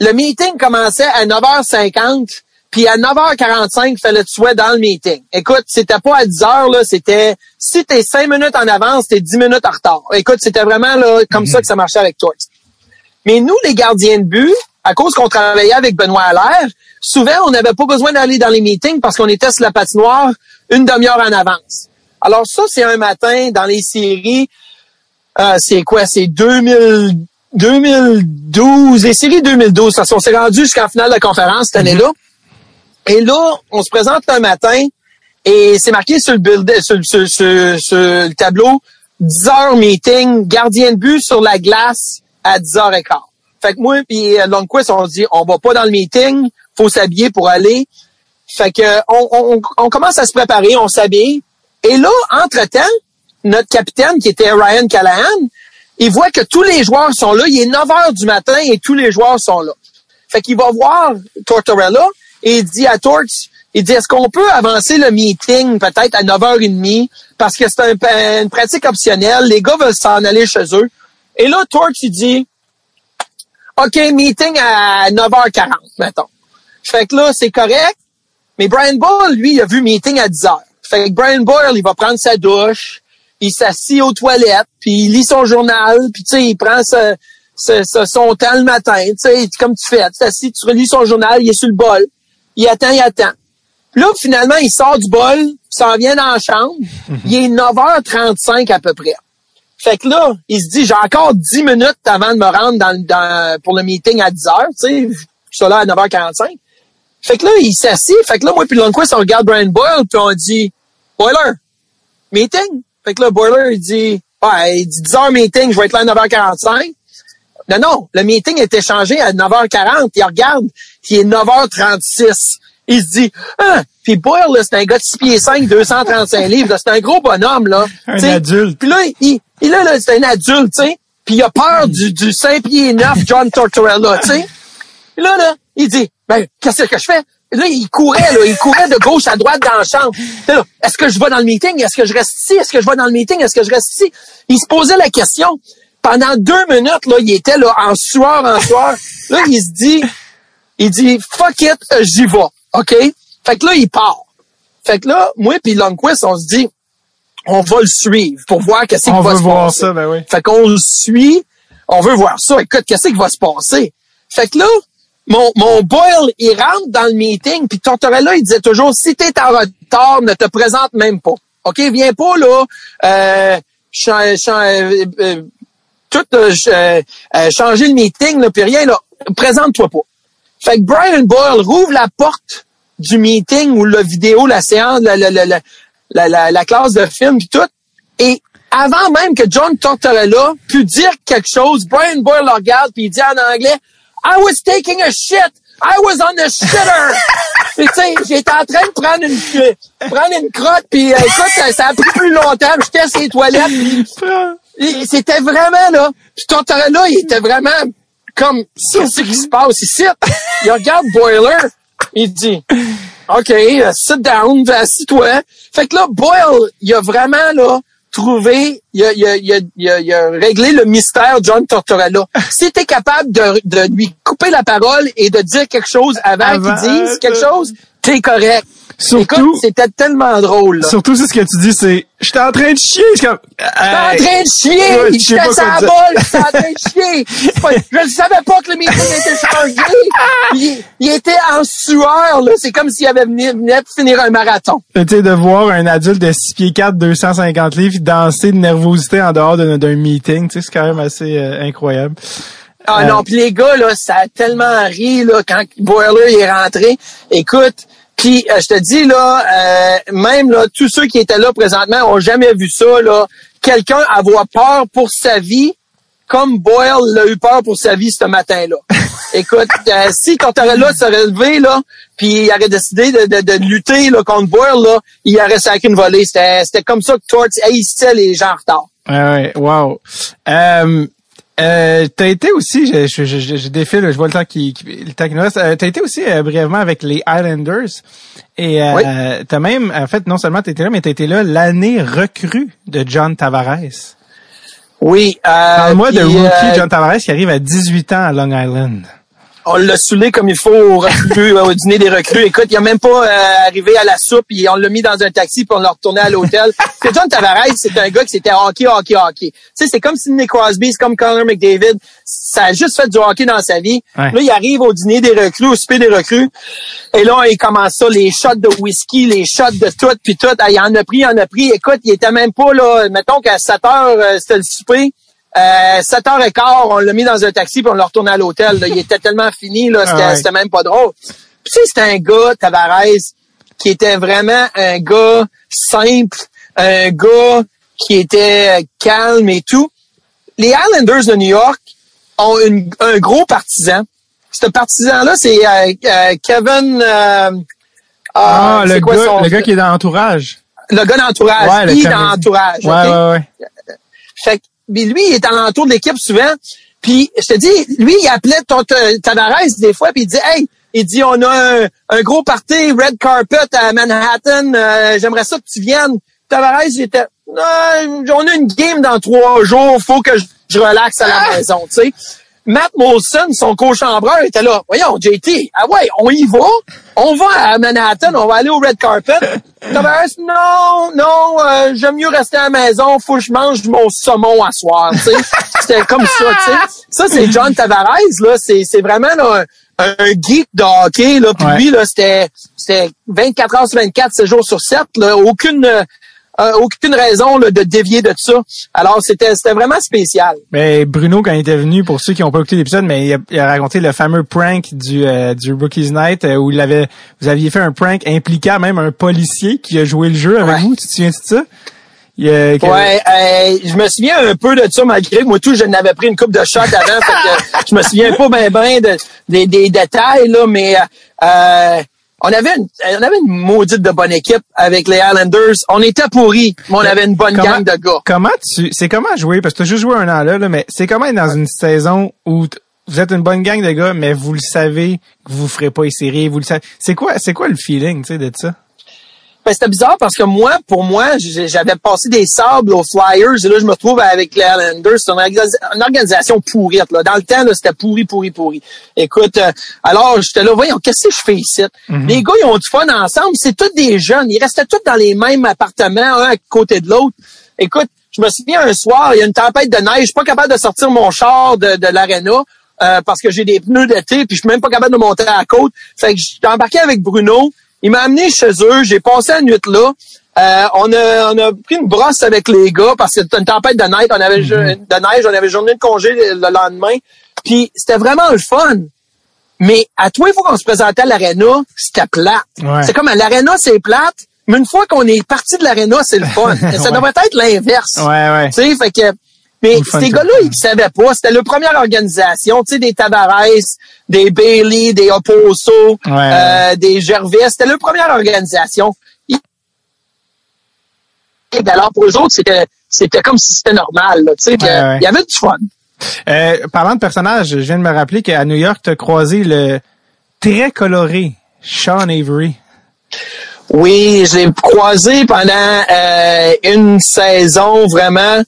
le meeting commençait à 9h50, puis à 9h45, il fallait que tu sois dans le meeting. Écoute, c'était pas à 10 heures, là, c'était, si t'es 5 minutes en avance, t'es 10 minutes en retard. Écoute, c'était vraiment, là, comme mhm. ça que ça marchait avec toi. Mais nous, les gardiens de but, à cause qu'on travaillait avec Benoît Allaire, souvent, on n'avait pas besoin d'aller dans les meetings parce qu'on était sur la patinoire une demi-heure en avance. Alors ça, c'est un matin dans les séries. Euh, c'est quoi? C'est 2000, 2012, les séries 2012. Parce qu'on s'est rendu jusqu'en finale de conférence cette année-là. Mm-hmm. Et là, on se présente un matin et c'est marqué sur le, build, sur, sur, sur, le tableau 10 heures meeting, gardien de but sur la glace à 10 h quart. Fait que moi et Longquist, on dit on va pas dans le meeting, faut s'habiller pour aller. Fait que on, commence à se préparer, on s'habille. Et là, entre-temps, notre capitaine, qui était Ryan Callahan, il voit que tous les joueurs sont là. Il est 9 heures du matin et tous les joueurs sont là. Fait qu'il va voir Tortorella et il dit à Torts, il dit, est-ce qu'on peut avancer le meeting peut-être à 9h30 parce que c'est une pratique optionnelle. Les gars veulent s'en aller chez eux. Et là, Torts, il dit, OK, meeting à 9h40, mettons. Fait que là, c'est correct. Mais Brian Ball, lui, il a vu meeting à 10h. Fait que Brian Boyle, il va prendre sa douche, il s'assit aux toilettes, puis il lit son journal, puis tu sais, il prend son temps le matin, tu sais, comme tu fais, tu t'assis, tu relis son journal, il est sur le bol, il attend, il attend. Là, finalement, il sort du bol, il s'en vient dans la chambre, (laughs) il est 9h35 à peu près. Fait que là, il se dit, j'ai encore 10 minutes avant de me rendre dans, pour le meeting à 10h, tu sais, je suis là à 9h45. Fait que là, il s'assit. Fait que là, moi puis Lundquist, on regarde Brian Boyle, puis on dit, Boiler, meeting? Fait que là, Boiler, il dit, ouais, il dit 10 h meeting, je vais être là à 9h45. Non, non, le meeting est échangé à 9h40. Il regarde, il est 9h36. Il se dit, ah, puis Boyle, c'est un gars de 6 pieds 5, 235 livres. C'est un gros bonhomme, là. Un adulte. Puis là, il, il là, là c'est un adulte, tu sais. puis il a peur du, du 5 pieds 9 John Tortorella, tu sais. Là, là, il dit, ben, qu'est-ce que je fais? Là, il courait, là, il courait de gauche à droite dans la chambre. Est-ce que je vais dans le meeting? Est-ce que je reste ici? Est-ce que je vais dans le meeting? Est-ce que je reste ici? Il se posait la question. Pendant deux minutes, là, il était là, en sueur, en sueur. Là, il se dit, il dit, fuck it, j'y vais. OK? Fait que là, il part. Fait que là, moi puis Longquist, on se dit, on va le suivre pour voir qu'est-ce qui va se passer. Voir ça, ben oui. Fait qu'on le suit, on veut voir ça. Écoute, qu'est-ce qui va se passer? Fait que là, mon, mon Boyle, il rentre dans le meeting, puis Tortorella, il disait toujours, si t'es en retard, ne te présente même pas. OK, viens pas, là, euh, euh, euh tout euh, euh, changer le meeting, là, puis rien, là, présente-toi pas. Fait que Brian Boyle rouvre la porte du meeting ou la vidéo, la séance, la, la, la, la, la classe de film, puis tout, et avant même que John Tortorella pu dire quelque chose, Brian Boyle le regarde, puis il dit en anglais, I was taking a shit. I was on the shitter. (laughs) tu sais, j'étais en train de prendre une prendre une crotte puis euh, écoute, ça a pris plus longtemps, j'étais sur les toilettes puis c'était vraiment là. Puis là, il était vraiment comme qu'est-ce qui se passe ici? Il regarde Boiler, il dit OK, uh, sit down, assis-toi. Fait que là Boyle, il a vraiment là trouvé, il a, il, a, il, a, il a, réglé le mystère John Tortorella. (laughs) si tu es capable de, de lui couper la parole et de dire quelque chose avant, avant qu'il dise quelque chose, t'es correct. Surtout, c'était tellement drôle. Là. Surtout, c'est ce que tu dis, c'est, j'étais en train de chier. J'étais en train de chier. J'étais sa bolle. J'étais en train de chier. je ne savais pas que le meeting était changé. il, il, était en sueur, là. C'est comme s'il avait venu, venait de finir un marathon. Tu sais, de voir un adulte de 6 pieds 4, 250 livres danser de nervosité en dehors d'un meeting, tu sais, c'est quand même assez euh, incroyable. Ah non, euh, puis les gars, là, ça a tellement ri, là, quand Boiler est rentré. Écoute, puis euh, je te dis là, euh, même là, tous ceux qui étaient là présentement ont jamais vu ça là. Quelqu'un avoir peur pour sa vie, comme Boyle l'a eu peur pour sa vie ce matin-là. (laughs) Écoute, euh, si Tortorella serait levé là, puis il aurait décidé de, de, de, lutter là, contre Boyle là, il aurait sacré une volée. C'était, c'était comme ça que Torts haïssait les gens en retard. Ouais, wow. Euh, euh, t'as été aussi, je, je, je, je défile, je vois le temps qui, le temps qui nous reste. Euh, t'as été aussi euh, brièvement avec les Islanders et euh, t'as même, en fait, non seulement t'étais là, mais t'as été là l'année recrue de John Tavares. Oui. Euh, Parle-moi de rookie euh, John Tavares qui arrive à 18 ans à Long Island on l'a saoulé comme il faut au, recrue, (laughs) au dîner des recrues. Écoute, il a même pas euh, arrivé à la soupe, et on l'a mis dans un taxi puis on l'a retourné à l'hôtel. (laughs) c'est John Tavares, c'est un gars qui c'était hockey, hockey, hockey. Tu sais, c'est comme Sidney Crosby, c'est comme Connor McDavid. Ça a juste fait du hockey dans sa vie. Là, il arrive au dîner des recrues, au souper des recrues. Et là, il commence ça, les shots de whisky, les shots de tout, puis tout. il en a pris, il en a pris. Écoute, il était même pas là. Mettons qu'à 7 heures, euh, c'était le souper. Euh, 7h15, on l'a mis dans un taxi puis on l'a retourné à l'hôtel. Il était tellement fini, là, c'était, c'était même pas drôle. Puis tu sais, c'était un gars, Tavares, qui était vraiment un gars simple, un gars qui était calme et tout. Les Islanders de New York ont une, un gros partisan. Ce partisan-là, c'est euh, euh, Kevin... Euh, ah, le, gars, le gars qui est dans l'entourage. Le gars d'entourage. Ouais, il est dans l'entourage. Ouais, ouais, ouais. Fait mais lui, il est à l'entour de l'équipe souvent. Puis, je te dis, lui, il appelait ton Tavares des fois, puis il dit, hey, il dit, on a un, gros party red carpet à Manhattan. Euh, j'aimerais ça que tu viennes. Tavares, il était, on a une game dans trois jours. Faut que je, relaxe à la ah! maison, tu sais. Matt Molson, son co-chambreur, était là. Voyons, JT, ah ouais, on y va. On va à Manhattan, on va aller au Red Carpet. Tavares, non, non, euh, j'aime mieux rester à la maison. Faut que je mange mon saumon à soir, tu sais. C'était comme ça, tu sais. Ça, c'est John Tavares, là. C'est, c'est vraiment là, un, un, geek de hockey, là. Puis lui, là, c'était, c'était 24 heures sur 24, 7 jours sur 7, là. Aucune euh, aucune raison de dévier de ça. Alors, c'était c'était vraiment spécial. Mais Bruno, quand il était venu, pour ceux qui n'ont pas écouté l'épisode, mais il a, raconté le fameux prank du, euh, du Rookies Night euh, où il avait, vous aviez fait un prank impliquant même un policier qui a joué le jeu avec vous. Tu te souviens de ça? Ouais, je me souviens un peu de ça malgré que moi tout je n'avais pris une coupe de shot avant, (laughs) fait que je me souviens pas bien ben de, des, des détails là, mais euh, on avait une, on avait une maudite de bonne équipe avec les Islanders. On était pourris, mais on avait une bonne gang de gars. Comment tu, c'est comment jouer, parce que tu as juste joué un an là, là mais c'est comment être dans une saison où vous êtes une bonne gang de gars, mais vous le savez que vous ferez pas les séries, vous le savez. C'est quoi, c'est quoi le feeling, tu sais, de ça? Ben, c'était bizarre parce que moi, pour moi, j'avais passé des sables aux Flyers et là, je me retrouve avec les Islanders. C'est une, organisation pourrite. Là. Dans le temps, c'était pourri, pourri, pourri. Écoute, euh, alors, j'étais là, voyons, qu'est-ce que je fais ici? Mm-hmm. Les gars, ils ont du fun ensemble. C'est tous des jeunes. Ils restaient tous dans les mêmes appartements, un à côté de l'autre. Écoute, je me souviens un soir, il y a une tempête de neige. Je suis pas capable de sortir mon char de, de l'aréna. Euh, parce que j'ai des pneus d'été, puis je suis même pas capable de monter à la côte. Fait que j'ai embarqué avec Bruno. Il m'a amené chez eux. J'ai passé la nuit là. Euh, on, a, on a pris une brosse avec les gars parce que c'était une tempête de neige. On avait mm-hmm. de neige, on avait journée de congé le lendemain. Puis c'était vraiment le fun. Mais à toi, il faut qu'on se présentait à l'aréna, c'était plate. C'est comme à l'aréna, c'est plate. Mais une fois qu'on est parti de l'aréna, c'est le fun. (laughs) Ça devrait être l'inverse. Ouais, ouais. Tu sais, fait que mais ces gars-là, ils savaient pas. C'était la première organisation, tu sais, des Tavares, des Bailey, des Oposo, euh, des Gervais. C'était la première organisation. Et alors, pour eux autres, c'était, c'était comme si c'était normal, tu sais, il y avait du fun. Euh, parlant de personnages, je viens de me rappeler qu'à New York, tu as croisé le très coloré Sean Avery. Oui, je l'ai croisé pendant euh, une saison vraiment.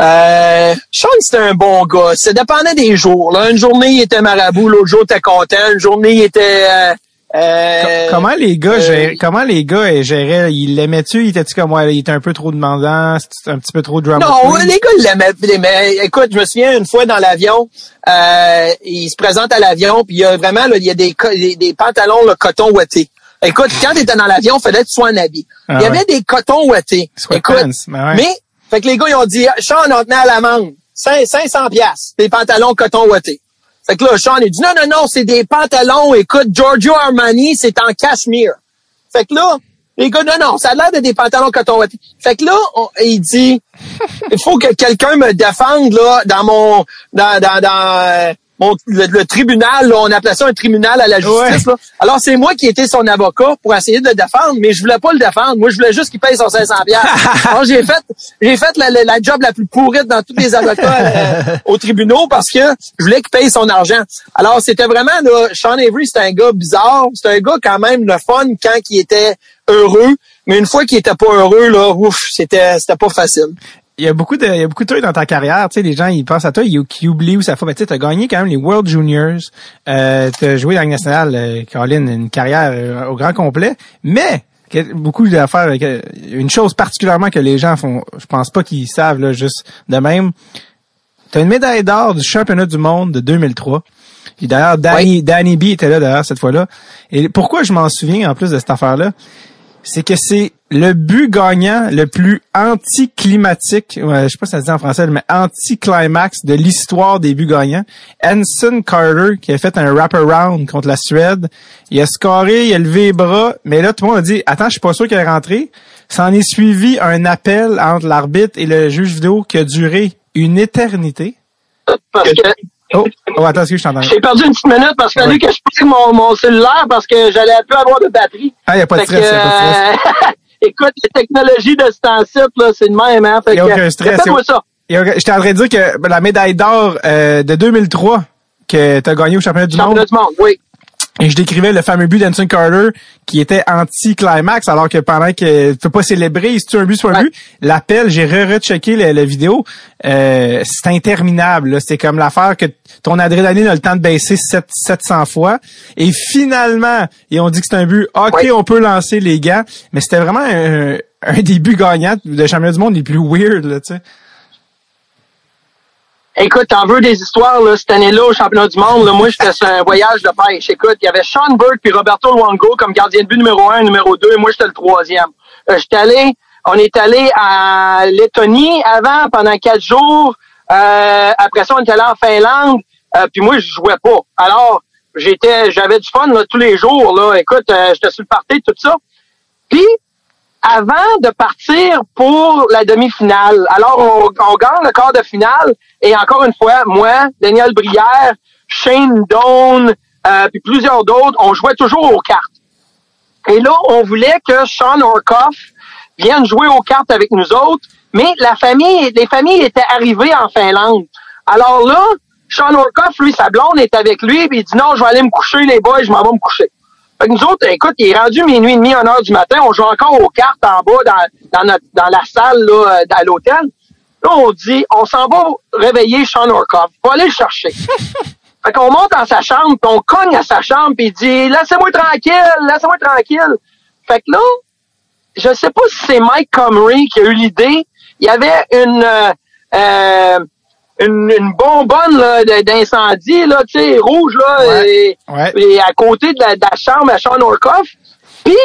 Euh, Sean, c'était un bon gars. Ça dépendait des jours. Là. Une journée, il était marabout, l'autre jour, il était content. Une journée, il était... Euh, euh comment les gars euh, géraient, comment les gars géraient, ils l'aimaient-tu, il était-tu comme moi, il était un peu trop demandant, c'était un petit peu trop drama Non, les gars ils l'aimaient, Écoute, je me souviens une fois dans l'avion, euh, il se présente à l'avion, puis il y a vraiment là, il y a des, des, pantalons le coton ouaté. Écoute, quand tu étais dans l'avion, il fallait que tu sois habit. Ah il y avait des cotons ouatés. Écoute, ben mais fait que les gars, ils ont dit, Sean, on tenait à l'amende. 500 piastres, des pantalons coton ouaté. Fait que là, Sean, il dit, non, non, non, c'est des pantalons, écoute, Giorgio Armani, c'est en cachemire. Fait que là, les gars, non, non, ça a l'air de des pantalons coton ouaté. Fait que là, il dit, (laughs) il faut que quelqu'un me défende, là, dans mon, dans, dans, dans, le, tribunal, on appelait ça un tribunal à la justice. Alors, c'est moi qui étais son avocat pour essayer de le défendre, mais je voulais pas le défendre. Moi, je voulais juste qu'il paye son 500 (laughs) Alors, j'ai fait, j'ai fait la, la, job la plus pourrite dans tous les avocats euh, (laughs) au tribunal parce que je voulais qu'il paye son argent. Alors, c'était vraiment, là, Sean Avery, c'était un gars bizarre. C'était un gars quand même le fun quand il était heureux. Mais une fois qu'il était pas heureux, là, ouf, c'était, c'était pas facile il y a beaucoup de il y a beaucoup de trucs dans ta carrière, tu sais les gens ils pensent à toi, ils, oublient où ça fait. Mais tu as gagné quand même les World Juniors, euh, tu as joué dans la nationale euh, Caroline une carrière euh, au grand complet, mais beaucoup d'affaires une chose particulièrement que les gens font je pense pas qu'ils savent là juste de même. Tu as une médaille d'or du championnat du monde de 2003. Puis d'ailleurs Danny Danny B était là d'ailleurs cette fois-là. Et pourquoi je m'en souviens en plus de cette affaire là, c'est que c'est le but gagnant le plus anticlimatique, ouais, je sais pas si ça se dit en français, mais anti-climax de l'histoire des buts gagnants. Anson Carter, qui a fait un wrap-around contre la Suède, il a scoré, il a levé les bras, mais là, tout le monde a dit, attends, je suis pas sûr qu'il est rentré. S'en est suivi un appel entre l'arbitre et le juge vidéo qui a duré une éternité. Oh, oh attends, que je t'entends? J'ai perdu une petite minute parce qu'il fallait que je prise mon, mon cellulaire parce que j'allais plus avoir de batterie. Ah, il n'y a pas de stress, il a pas de stress. (laughs) écoute, les technologies de ce temps-ci, là, c'est le même, hein. Il n'y a aucun stress. Moi ça. J'étais en train de dire que la médaille d'or euh, de 2003 que tu as gagné au championnat du championnat monde. Du monde oui. Et je décrivais le fameux but d'Anson Carter qui était anti-climax, alors que pendant que tu peux pas célébrer, si tu as un but sur un but, l'appel, j'ai re-rechecké la, vidéo, euh, c'est interminable. C'est comme l'affaire que ton adrénaline a le temps de baisser 700 fois. Et finalement, ils ont dit que c'est un but, OK, on peut lancer les gars, mais c'était vraiment un, un des buts gagnants de championnat du monde les plus weird, là, tu sais. Écoute, t'en veux des histoires, là, cette année-là, au championnat du monde, là, moi, j'étais sur un voyage de pêche. Écoute, il y avait Sean Burke puis Roberto Luongo comme gardien de but numéro un, numéro deux, et moi, j'étais le troisième. Euh, j'étais allé, on est allé à Lettonie avant, pendant quatre jours. Euh, après ça, on est allé en Finlande, euh, puis moi, je jouais pas. Alors, j'étais, j'avais du fun, là, tous les jours, là. Écoute, euh, j'étais sur le party, tout ça. Puis, avant de partir pour la demi-finale. Alors, on, gagne le quart de finale et encore une fois, moi, Daniel Brière, Shane Doan, euh, puis plusieurs d'autres, on jouait toujours aux cartes. Et là, on voulait que Sean Orkoff vienne jouer aux cartes avec nous autres, mais la famille, les familles étaient arrivées en Finlande. Alors là, Sean Orkoff, lui, sa blonde est avec lui, puis il dit non, je vais aller me coucher, les boys, je m'en vais me coucher. Fait que nous autres, écoute, il est rendu minuit et demi, 1 heure du matin, on joue encore aux cartes en bas dans, dans, notre, dans la salle là, dans l'hôtel. Là, on dit, on s'en va réveiller Sean Orkoff. Faut aller le chercher. (laughs) fait qu'on monte dans sa chambre, puis on cogne à sa chambre, puis il dit, laissez-moi tranquille, laissez-moi tranquille. Fait que là, je sais pas si c'est Mike Comrie qui a eu l'idée. Il y avait une, euh, euh une, une bonbonne d'incendie, là, tu sais, rouge, là, et, à côté de la, de la chambre à Sean Orkoff. Puis,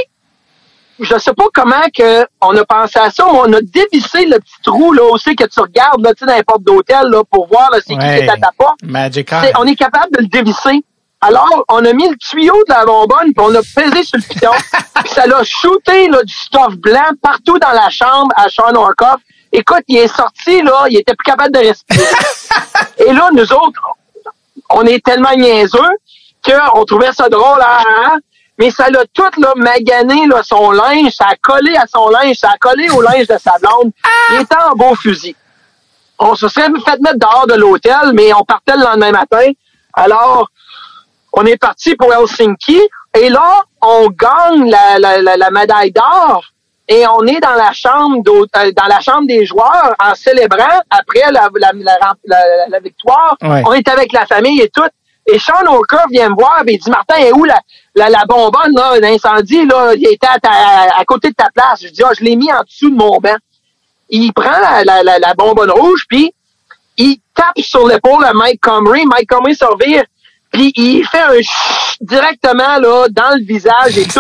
je sais pas comment que on a pensé à ça, mais on a dévissé le petit trou là aussi que tu regardes là, tu sais, dans les portes d'hôtel là, pour voir là, c'est qui est à ta porte. on est capable de le dévisser. Alors, on a mis le tuyau de la bonbonne, puis on a pesé sur le piton, (laughs) puis ça l'a shooté là, du stuff blanc partout dans la chambre à Sean Orkoff. Écoute, il est sorti, là, il était plus capable de respirer. (laughs) Et là, nous autres, on est tellement niaiseux qu'on trouvait ça drôle, hein, hein? mais ça l'a tout là, magané là, son linge, ça a collé à son linge, ça a collé au linge de sa blonde. Il était en beau fusil. On se serait fait mettre dehors de l'hôtel, mais on partait le lendemain matin. Alors, on est parti pour Helsinki, et là, on gagne la, la, la médaille d'or et on est dans la chambre dans la chambre des joueurs en célébrant après la, la, la, victoire. On est avec la famille et tout. Et Sean O'Curr vient me voir et il dit Martin, est où la, la, la bonbonne là, l'incendie là, il était à, à, côté de ta place. Je dis ah, je l'ai mis en dessous de mon banc. Il prend la, la, la, bonbonne rouge puis il tape sur l'épaule à Mike Comrie. Mike Comrie se revire puis il fait un directement là dans le visage et tout.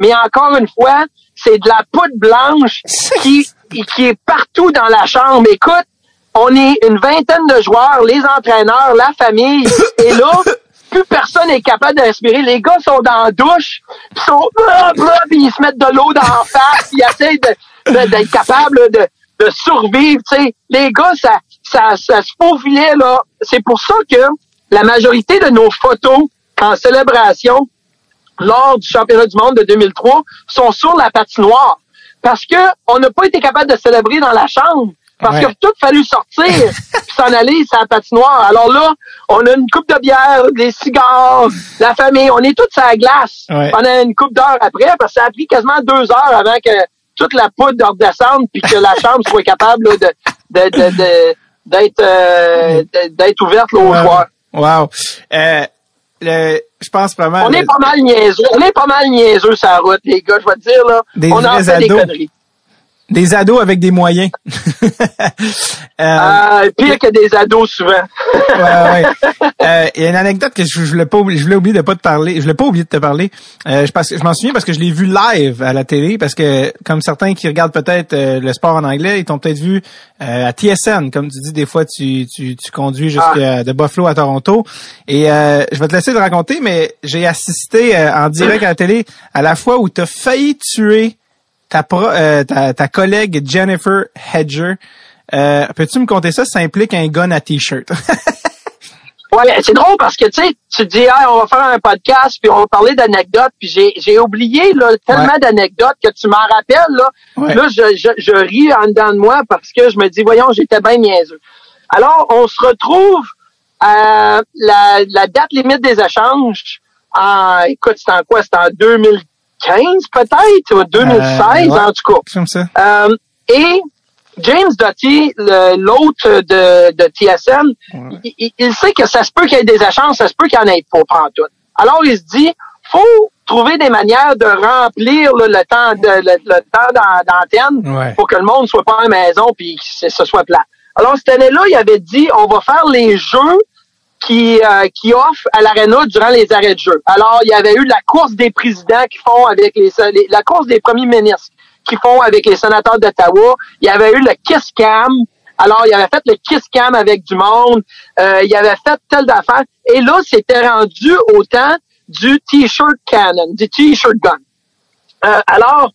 Mais encore une fois, c'est de la poudre blanche qui, qui est partout dans la chambre. Écoute, on est une vingtaine de joueurs, les entraîneurs, la famille, (laughs) et là, plus personne n'est capable de respirer. Les gars sont dans la douche, ils sont puis ils se mettent de l'eau dans la face, ils essayent de, d'être capables de, de survivre. Les gars, ça, ça, ça se faufilait là. C'est pour ça que la majorité de nos photos en célébration lors du championnat du monde de 2003 sont sur la patinoire parce que on n'a pas été capable de célébrer dans la chambre parce qu'il a tout fallu sortir (laughs) puis s'en aller sur la patinoire. Alors là, on a une coupe de bière, des cigares, la famille, on est tous à la glace pendant une coupe d'heure après parce que ça a pris quasiment deux heures avant que toute la poudre redescende puis que la chambre soit capable de d'être euh, d'être ouverte aux joueurs. Wow. Euh, je pense vraiment. On est pas mal niaiseux. On est pas mal niaiseux sur la route, les gars, je vais te dire, là. Des on a fait des conneries. Des ados avec des moyens. (laughs) euh, pire que des ados souvent. ouais, ouais. (laughs) Euh, il y a une anecdote que je, je voulais pas je voulais oublier de pas te parler. Je voulais pas oublier de te parler. Euh, je, je m'en souviens parce que je l'ai vu live à la télé parce que comme certains qui regardent peut-être euh, le sport en anglais, ils t'ont peut-être vu euh, à TSN, comme tu dis des fois tu tu, tu conduis jusqu'à ah. de Buffalo à Toronto. Et je vais te laisser le raconter, mais j'ai assisté en direct à la télé à la fois où tu as failli tuer ta, euh, ta, ta, collègue Jennifer Hedger. Euh, peux-tu me compter ça? Ça implique un gun à t-shirt. (laughs) ouais, c'est drôle parce que tu sais, tu dis on va faire un podcast puis on va parler d'anecdotes puis j'ai j'ai oublié là tellement d'anecdotes que tu m'en rappelles là. Là je, je, je ris en dedans de moi parce que je me dis voyons j'étais bien niaiseux. Alors on se retrouve à la, la date limite des échanges. En, écoute, c'est en quoi? C'était en 2000 2015 peut-être, ou 2016 euh, en tout cas. Euh, et James Doty, l'autre de, de TSM, il, sait que ça se peut qu'il y ait des échanges, ça se peut qu'il y en ait pas prendre tout. Alors il se dit, faut trouver des manières de remplir le temps de le, temps d'antenne pour que le monde soit pas à la maison puis que ce soit plat. Alors cette année-là, il avait dit, on va faire les jeux qui, euh, qui offre à l'Arena durant les arrêts de jeu. Alors, il y avait eu la course des présidents qui font avec les, la course des premiers ministres qui font avec les sénateurs d'Ottawa. Il y avait eu le Kiss Cam. Alors, il avait fait le Kiss Cam avec du monde. Euh, il avait fait tel d'affaires. Et là, c'était rendu au temps du T-shirt cannon, du T-shirt gun. Euh, alors,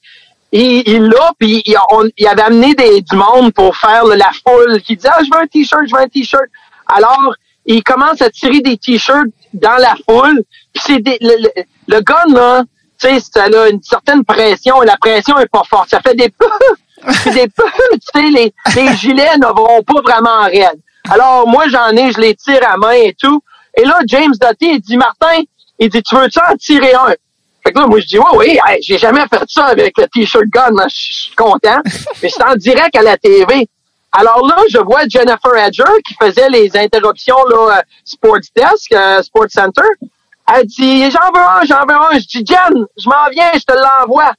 il, il l'a, puis il, il, avait amené des, du monde pour faire la foule qui disait, ah, je veux un T-shirt, je veux un T-shirt. Alors, il commence à tirer des t-shirts dans la foule. Puis c'est le, le, gun, là, tu sais, ça a une certaine pression et la pression est pas forte. Ça fait des (laughs) des tu sais, les, les gilets ne vont pas vraiment en raide. Alors, moi, j'en ai, je les tire à main et tout. Et là, James Dottie, il dit, Martin, il dit, tu veux-tu en tirer un? Fait que là, moi, je dis, oui, oui, j'ai jamais fait ça avec le T-shirt gun, je suis content. Mais c'est en direct à la TV. Alors là, je vois Jennifer Edger qui faisait les interruptions là, euh, Sports Desk, euh, Sports Center. Elle dit, j'en veux un, j'en veux un. Je dis, Jen, je m'en viens, je te l'envoie.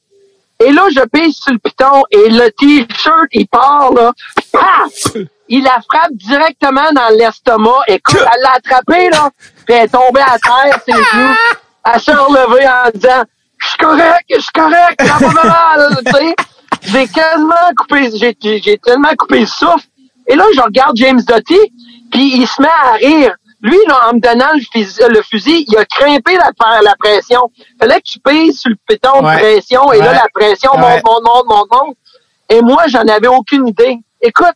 Et là, je pisse sur le piton et le T-shirt, il part, là. Paf! Il la frappe directement dans l'estomac. Écoute, elle l'a attrapé, là. Puis elle est tombée à terre, ses genoux. Elle s'est relevée en disant, je suis correct, je suis correct, ça va mal, tu sais. J'ai quasiment coupé, j'ai tellement coupé le souffle. Et là, je regarde James Doty, puis il se met à rire. Lui, là, en me donnant le fusil, il a crimpé la, la pression. Fallait que tu payes sur le péton de pression, et là, la pression monte, monte, monte, monte, monte. Et moi, j'en avais aucune idée. Écoute,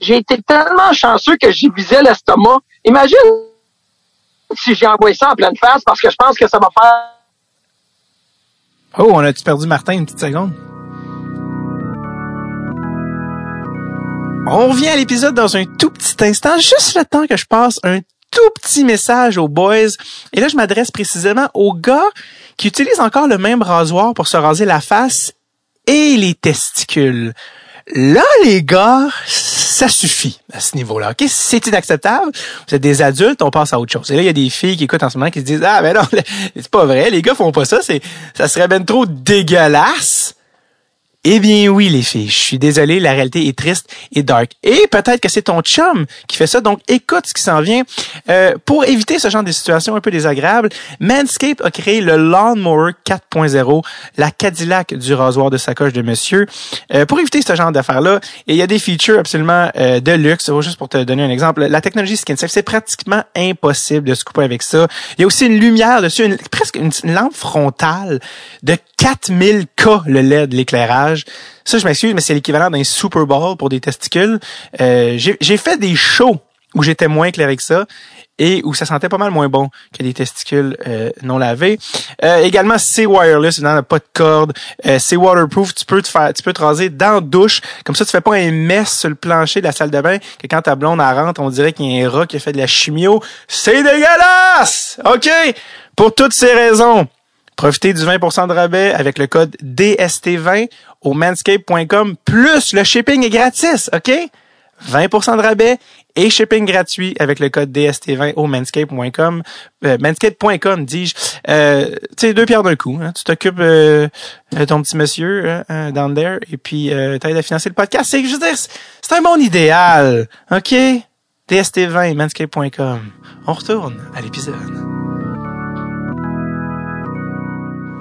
j'ai été tellement chanceux que j'y visais l'estomac. Imagine si j'ai envoyé ça en pleine face, parce que je pense que ça va faire... Oh, on a-tu perdu Martin une petite seconde? On revient à l'épisode dans un tout petit instant, juste le temps que je passe un tout petit message aux boys. Et là, je m'adresse précisément aux gars qui utilisent encore le même rasoir pour se raser la face et les testicules. Là, les gars, ça suffit à ce niveau-là. OK? C'est inacceptable. Vous êtes des adultes, on passe à autre chose. Et là, il y a des filles qui écoutent en ce moment qui se disent Ah ben non, (laughs) c'est pas vrai, les gars font pas ça, c'est ça serait ben trop dégueulasse. Eh bien oui, les filles, je suis désolé, la réalité est triste et dark. Et peut-être que c'est ton chum qui fait ça, donc écoute ce qui s'en vient. Euh, pour éviter ce genre de situation un peu désagréable, Manscaped a créé le Lawnmower 4.0, la Cadillac du rasoir de sacoche de monsieur. Euh, pour éviter ce genre d'affaires-là, il y a des features absolument euh, de luxe. Juste pour te donner un exemple, la technologie SkinSafe, c'est pratiquement impossible de se couper avec ça. Il y a aussi une lumière dessus, presque une lampe frontale de 4000K le LED, l'éclairage. Ça, je m'excuse, mais c'est l'équivalent d'un Super Bowl pour des testicules. Euh, j'ai fait des shows où j'étais moins clair avec ça et où ça sentait pas mal moins bon que des testicules euh, non lavés. Euh, également, c'est wireless, n'a pas de corde. Euh, c'est waterproof, tu peux te faire, tu peux te raser dans la douche. Comme ça, tu fais pas un mess sur le plancher de la salle de bain que quand ta blonde elle rentre, on dirait qu'il y a un rat qui a fait de la chimio. C'est dégueulasse! OK? Pour toutes ces raisons, Profitez du 20% de rabais avec le code DST20 au manscape.com. Plus le shipping est gratis, OK? 20% de rabais et shipping gratuit avec le code DST20 au manscape.com. Euh, manscape.com, dis-je. Euh, tu sais, deux pierres d'un coup. Hein. Tu t'occupes euh, de ton petit monsieur hein, down there et puis euh, t'aides à financer le podcast. C'est, je veux dire, c'est un bon idéal, OK? DST20, manscape.com. On retourne à l'épisode.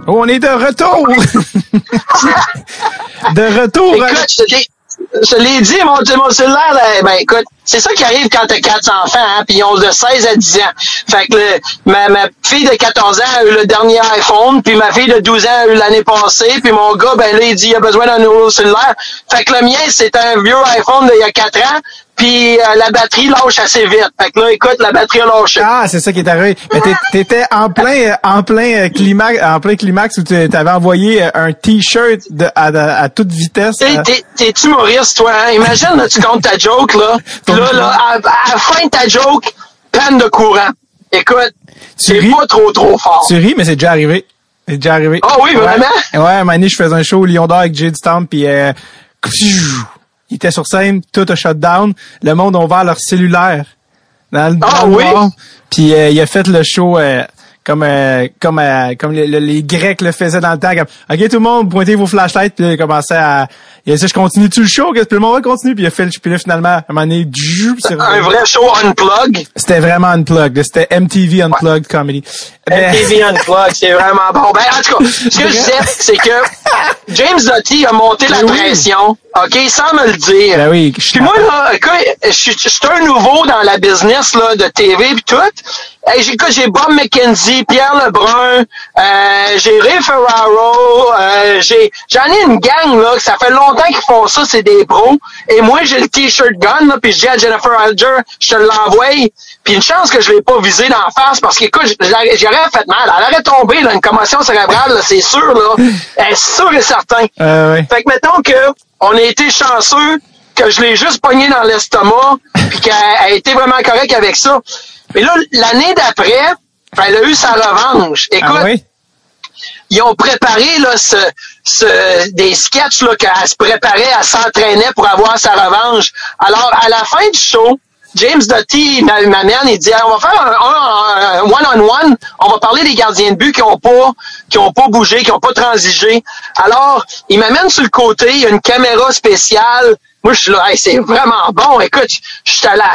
Oh, on est de retour! (laughs) de retour! Écoute, je l'ai dit, mon, mon cellulaire, ben écoute, c'est ça qui arrive quand t'as quatre enfants, hein, puis ils ont de 16 à 10 ans. Fait que ma, ma fille de 14 ans a eu le dernier iPhone, puis ma fille de 12 ans a eu l'année passée, puis mon gars, ben là, il dit il a besoin d'un nouveau cellulaire. Fait que le mien, c'est un vieux iPhone d'il y a 4 ans, puis euh, la batterie lâche assez vite. Fait que là, écoute, la batterie a lâché. Ah, c'est ça qui est arrivé. Mais t'étais en plein, euh, en plein euh, climax, en plein climax où tu avais envoyé un t-shirt à, à, toute vitesse. T'es humoriste, toi. Hein? Imagine, là, tu comptes ta joke là. là, là, à, la fin de ta joke, peine de courant. Écoute, c'est pas trop trop fort. Tu ris, mais c'est déjà arrivé. C'est déjà arrivé. Ah oui, vraiment? Ouais, ouais un je faisais un show au Lion d'Or avec Jade Stamp, puis euh, il était sur scène, tout a shut down. Le monde a ouvert leur cellulaire dans le, ah, oui? Puis euh, il a fait le show euh, comme euh, comme comme les, Grecs le faisaient dans le temps. ok tout le monde pointez vos flashlights puis il commençait à il a dit je continue tout le show que le monde va continuer puis il a fait puis là finalement à un moment donné un vrai show unplug c'était vraiment unplugged. C'était MTV unplugged comedy. MTV unplugged c'est vraiment bon. Ben en tout cas ce que je disais c'est que James Doty a monté la ben pression ok sans me le dire. Ben oui puis moi là je suis un nouveau dans la business là de TV puis tout. Hey, j'écoute, j'ai Bob McKenzie, Pierre Lebrun, euh, j'ai Ray Ferraro, euh, j'ai, j'en ai une gang, là, que ça fait longtemps qu'ils font ça, c'est des pros. Et moi, j'ai le t-shirt gun, là, puis je dis à Jennifer Alger, je te l'envoie. Puis une chance que je l'ai pas visé d'en face, parce qu'écoute, j'aurais fait mal. Elle aurait tombé, là, une commotion cérébrale, là, c'est sûr, là. (laughs) C'est sûr et certain. Euh, Fait que mettons que on a été chanceux, que je l'ai juste pogné dans l'estomac, puis qu'elle a été vraiment correcte avec ça. Mais là, l'année d'après, elle a eu sa revanche. Écoute, ah oui? ils ont préparé là, ce, ce, des sketchs là, qu'elle se préparait, elle s'entraînait pour avoir sa revanche. Alors, à la fin du show, James Doty m'amène et dit on va faire un one-on-one, on va parler des gardiens de but qui ont pas qui ont pas bougé, qui ont pas transigé. Alors, il m'amène sur le côté, il y a une caméra spéciale. Moi, je suis là, hey, c'est vraiment bon. Écoute, je suis à la,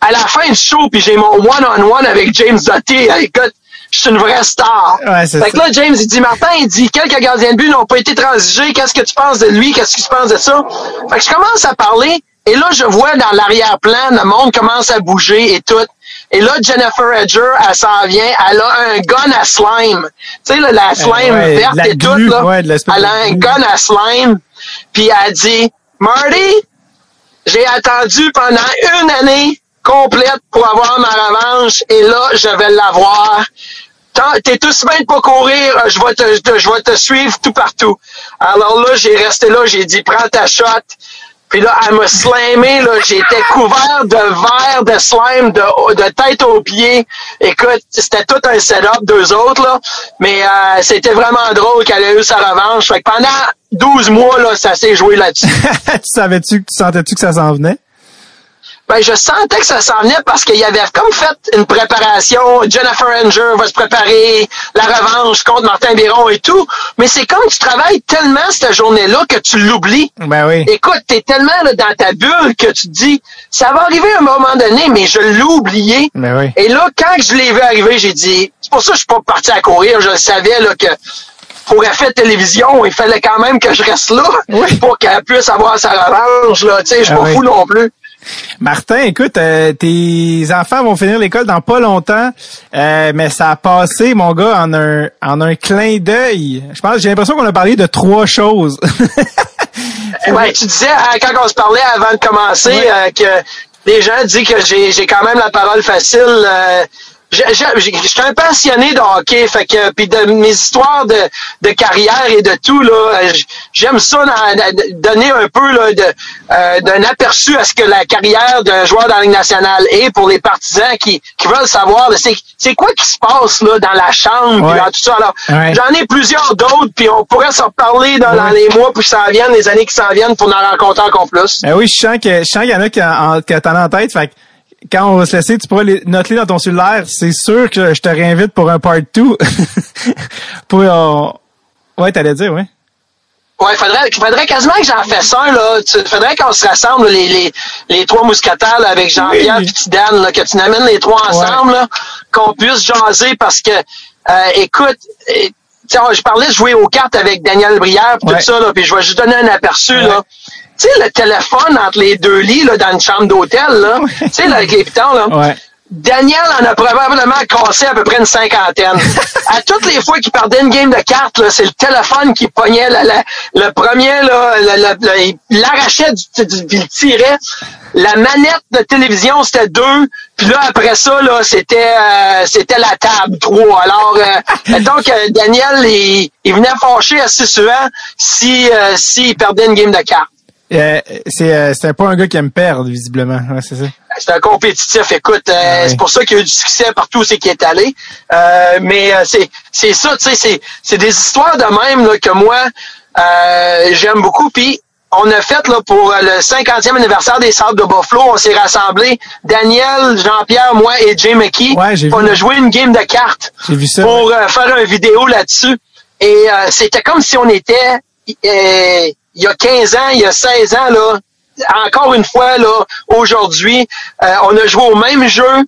à la fin du show, puis j'ai mon one-on-one avec James Doty. Écoute, je suis une vraie star. Ouais, fait que là, James, il dit, Martin, il dit, quelques gardiens de but n'ont pas été transigés. Qu'est-ce que tu penses de lui? Qu'est-ce que tu penses de ça? Fait que je commence à parler. Et là, je vois dans l'arrière-plan, le monde commence à bouger et tout. Et là, Jennifer Edger, elle s'en vient, elle a un gun à slime. Tu sais, là, la slime ouais, verte la et tout, là. ouais, elle a un gun à slime. Puis elle dit, Marty, j'ai attendu pendant une année complète pour avoir ma revanche et là, je vais l'avoir. T'es tout de pas courir, euh, je vais te, vais te suivre tout partout. Alors là, j'ai resté là, j'ai dit, prends ta shot. Puis là, elle m'a slamé, là, j'étais couvert de verre, de slime, de, de tête aux pieds. Écoute, c'était tout un setup, deux autres, là. Mais euh, c'était vraiment drôle qu'elle ait eu sa revanche. Fait que pendant 12 mois, là, ça s'est joué là-dessus. (laughs) tu savais-tu, tu sentais-tu que ça s'en venait? Ben, je sentais que ça s'en venait parce qu'il y avait comme fait une préparation. Jennifer Anger va se préparer, la revanche contre Martin Biron et tout. Mais c'est comme tu travailles tellement cette journée-là que tu l'oublies. Ben oui. Écoute, t'es tellement là, dans ta bulle que tu te dis, ça va arriver à un moment donné, mais je l'ai oublié. Ben oui. Et là, quand je l'ai vu arriver, j'ai dit, c'est pour ça que je suis pas parti à courir. Je savais là, que pour effet de télévision, il fallait quand même que je reste là Oui. pour qu'elle puisse avoir sa revanche. Là. Je suis Ah pas oui. fou non plus. Martin, écoute, euh, tes enfants vont finir l'école dans pas longtemps, euh, mais ça a passé, mon gars, en un en un clin d'œil. Je pense, j'ai l'impression qu'on a parlé de trois choses. (laughs) Ouais, tu disais hein, quand on se parlait avant de commencer Ouais. euh, que les gens disent que j'ai j'ai quand même la parole facile. Suis un passionné de hockey, fait que puis de mes histoires de, de carrière et de tout là, j'aime ça dans- donner un peu là, de euh, d'un aperçu à ce que la carrière d'un joueur dans la Ligue nationale est pour les partisans qui, qui veulent savoir c'est c'est quoi qui se passe là dans la chambre puis dans tout ça. Alors Ouais. j'en ai plusieurs d'autres puis on pourrait s'en reparler dans, les mois qui s'en viennent, les années qui s'en viennent pour en rencontrer encore plus. Ben oui, je sens que je sens qu'il y en a qui en, qui en tête. Fait que quand on va se laisser, tu pourras les noter dans ton cellulaire. C'est sûr que je te réinvite pour un part 2. (laughs) pour euh, Ouais, t'allais dire, ouais. Ouais, faudrait, faudrait quasiment que j'en fasse un, là. Faudrait qu'on se rassemble, les, les, les trois mousquetaires, là, avec Jean-Pierre Oui. et Tidane, là, que tu n'amènes les trois ensemble, là, qu'on puisse jaser parce que, euh, écoute, je parlais de jouer aux cartes avec Daniel Brière pis Ouais. tout ça, là, puis je vais juste donner un aperçu, Ouais. là. Tu sais, le téléphone entre les deux lits, là, dans une chambre d'hôtel, là. Tu sais, avec les pitons, là. Ouais. Daniel en a probablement cassé à peu près une cinquantaine. (laughs) à toutes les fois qu'il perdait une game de cartes, là, c'est le téléphone qui pognait la- la- le premier, là, le- il l'arrachait, du, du- il le tirait. La manette de télévision, c'était deux. Puis là, après ça, là, c'était euh, c'était la table, trois. Alors, euh, (laughs) donc, Daniel, il, il venait fâché assez souvent si euh, s'il perdait une game de cartes. Euh, c'est euh, c'est pas un gars qui aime perdre, visiblement. Ouais, c'est ça. C'est un compétitif. Écoute, euh, Ah oui. c'est pour ça qu'il y a eu du succès partout où c'est qu'il est allé. Euh, mais euh, c'est c'est ça, tu sais, c'est c'est des histoires de même là, que moi euh, j'aime beaucoup. Puis on a fait là pour le 50e anniversaire des Sables de Buffalo, on s'est rassemblés, Daniel, Jean-Pierre, moi et Jay McKee. Ouais, on vu. a joué une game de cartes J'ai vu ça. pour faire une vidéo là-dessus. Et euh, c'était comme si on était euh, il y a 15 ans, il y a 16 ans, là, encore une fois, là, aujourd'hui, euh, on a joué au même jeu.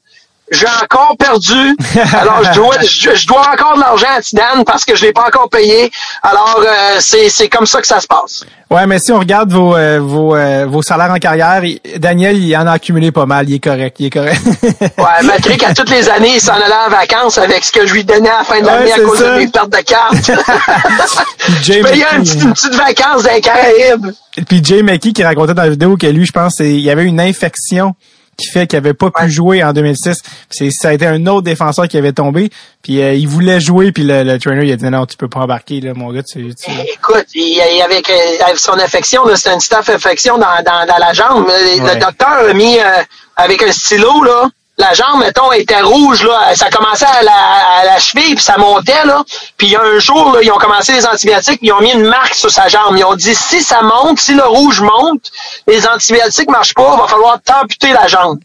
J'ai encore perdu. Alors, je dois, (laughs) je, dois encore de l'argent à Tidane parce que je l'ai pas encore payé. Alors, euh, c'est, c'est comme ça que ça se passe. Ouais, mais si on regarde vos, euh, vos, euh, vos salaires en carrière, Daniel, il en a accumulé pas mal. Il est correct, il est correct. (laughs) ouais, malgré qu'à toutes les années, il s'en allait en vacances avec ce que je lui donnais à la fin de l'année à cause de mes pertes de cartes. (laughs) je payais une petite, une petite vacance dans les Caraïbes. Puis Jay McKee qui racontait dans la vidéo que lui, je pense, il y avait une infection qui fait qu'il avait pas pu jouer en 2006. C'est ça a été un autre défenseur qui avait tombé, puis euh, il voulait jouer, puis le, trainer il a dit non, tu peux pas embarquer là, mon gars. Tu, Écoute, il, il avait son infection, c'était une staff infection dans, dans, dans la jambe. Le docteur a mis euh, avec un stylo là la jambe, mettons, était rouge, là. Ça commençait à la, à la cheville, puis ça montait, là. Puis un jour, ils ont commencé les antibiotiques, ils ont mis une marque sur sa jambe. Ils ont dit, si ça monte, si le rouge monte, les antibiotiques marchent pas, il va falloir t'amputer la jambe.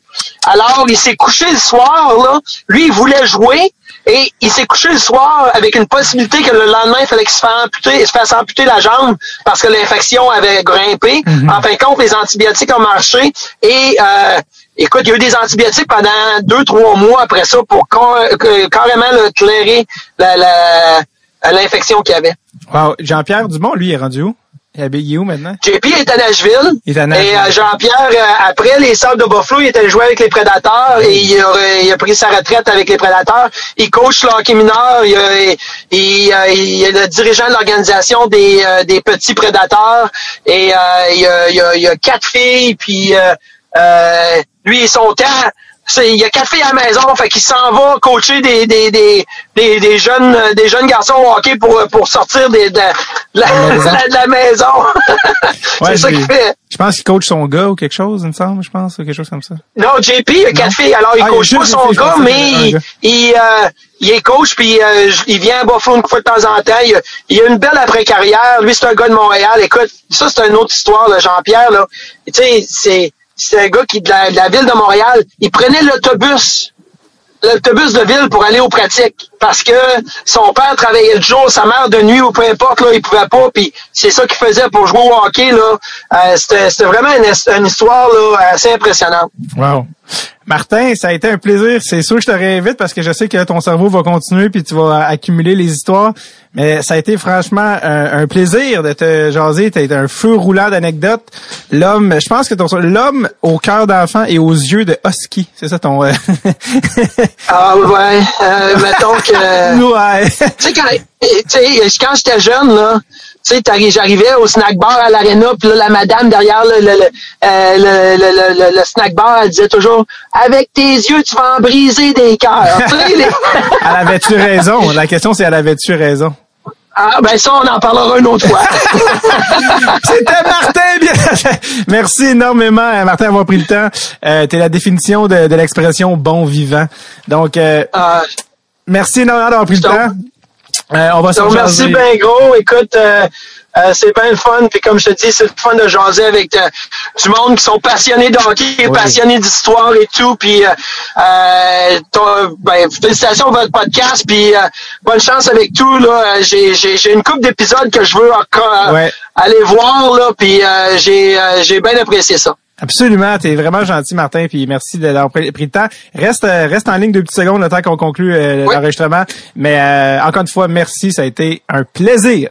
Alors, il s'est couché le soir, là. Lui, il voulait jouer. Et il s'est couché le soir avec une possibilité que le lendemain, il fallait qu'il se fasse amputer, se fasse amputer la jambe parce que l'infection avait grimpé. Mm-hmm. En fin de compte, les antibiotiques ont marché et euh, Écoute, il y a eu des antibiotiques pendant deux, trois mois après ça pour carrément clairer l'infection qu'il y avait. Wow. Jean-Pierre Dumont, lui, est rendu où? Il est où maintenant? JP est à Nashville. Il est à Nashville. Et euh, Jean-Pierre, euh, après les Sables de Buffalo, il était joué avec les Prédateurs et il a, pris sa retraite avec les Prédateurs. Il coach le hockey mineur. Il, il, est le dirigeant de l'organisation des, euh, des petits Prédateurs. Et il, a, il, a, quatre filles, puis euh, lui, son temps, il y a quatre filles à la maison, fait qu'il s'en va coacher des, des, des, des, des jeunes des jeunes garçons au hockey pour, pour sortir des, de, la, de la maison. (laughs) c'est ça qu'il fait. Je pense qu'il coach son gars ou quelque chose, il me semble, je pense, ou quelque chose comme ça. Non, JP, il a quatre filles. Alors, il ah, coach pas son gars, mais il, il, euh, il, est coach, puis euh, il vient à Buffalo une fois de temps en temps. Il, il a une belle après-carrière. Lui, c'est un gars de Montréal. Écoute, ça, c'est une autre histoire, Jean-Pierre. là. Tu sais, c'est c'est un gars qui de la, ville de Montréal, il prenait l'autobus, l'autobus de ville pour aller aux pratiques parce que son père travaillait le jour, sa mère de nuit ou peu importe, là, il pouvait pas, puis c'est ça qu'il faisait pour jouer au hockey. Là. Euh, c'était, vraiment une, histoire là, assez impressionnante. Wow. Martin, ça a été un plaisir. C'est sûr que je te réinvite parce que je sais que ton cerveau va continuer puis tu vas accumuler les histoires. Mais ça a été franchement un, plaisir de te jaser. Tu été un feu roulant d'anecdotes. L'homme, je pense que ton l'homme au cœur d'enfant et aux yeux de husky. C'est ça ton. Euh, (laughs) ah ouais. Euh, mettons que. (laughs) ouais. tu sais quand, j'étais jeune là tu sais, j'arrivais au snack bar à l'aréna, puis là, la madame derrière le, le, euh, le, le, le, snack bar, elle disait toujours Avec tes yeux, tu vas en briser des cœurs. (laughs) elle avait-tu raison? La question, c'est elle avait-tu raison? Ah, ben ça, on en parlera une autre fois. (laughs) C'était Martin. Bien. Merci énormément, euh, Martin, d'avoir pris le temps. Euh, T'es la définition de, de l'expression bon vivant. Donc, euh, ah. Merci énormément d'avoir pris le temps. Euh, on va se Merci bien gros. Écoute, euh, euh, c'est bien le fun. Puis comme je te dis, c'est le fun de jaser avec du monde qui sont passionnés de hockey, passionnés d'histoire et tout. Puis ben, félicitations pour votre podcast. Puis bonne chance avec tout. Là, j'ai, j'ai, une couple d'épisodes que je veux encore aller voir. Là, puis j'ai, j'ai bien apprécié ça. Absolument, t'es vraiment gentil, Martin, puis merci d'avoir pris, le temps. Reste, euh, reste en ligne deux petites secondes le temps qu'on conclue euh, l'enregistrement. Mais euh, encore une fois, merci, ça a été un plaisir.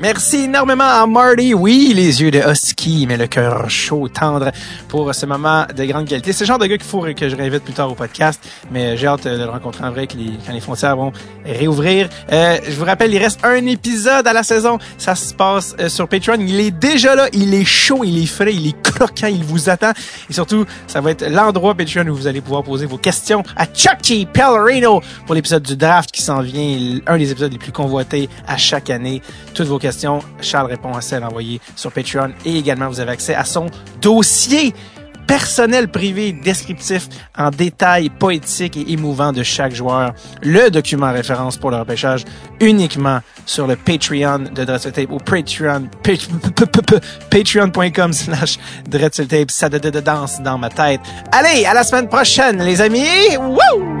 Merci énormément à Marty. Oui, les yeux de husky, mais le cœur chaud, tendre pour ce moment de grande qualité. C'est le genre de gars qu'il faut que je réinvite plus tard au podcast, mais j'ai hâte de le rencontrer en vrai quand les frontières vont réouvrir. Euh, je vous rappelle, il reste un épisode à la saison. Ça se passe euh, sur Patreon. Il est déjà là. Il est chaud, il est frais, il est croquant, il vous attend. Et surtout, ça va être l'endroit Patreon où vous allez pouvoir poser vos questions à Chucky Pellerino pour l'épisode du draft qui s'en vient, un des épisodes les plus convoités à chaque année. Toutes vos Charles répond à celles envoyées sur Patreon et également vous avez accès à son dossier personnel privé descriptif en détail poétique et émouvant de chaque joueur. Le document référence pour le repêchage uniquement sur le Patreon de Dreadful ou Patreon, patreon.com slash Tape. Ça danse dans ma tête. Allez, à la semaine prochaine, les amis! Woo!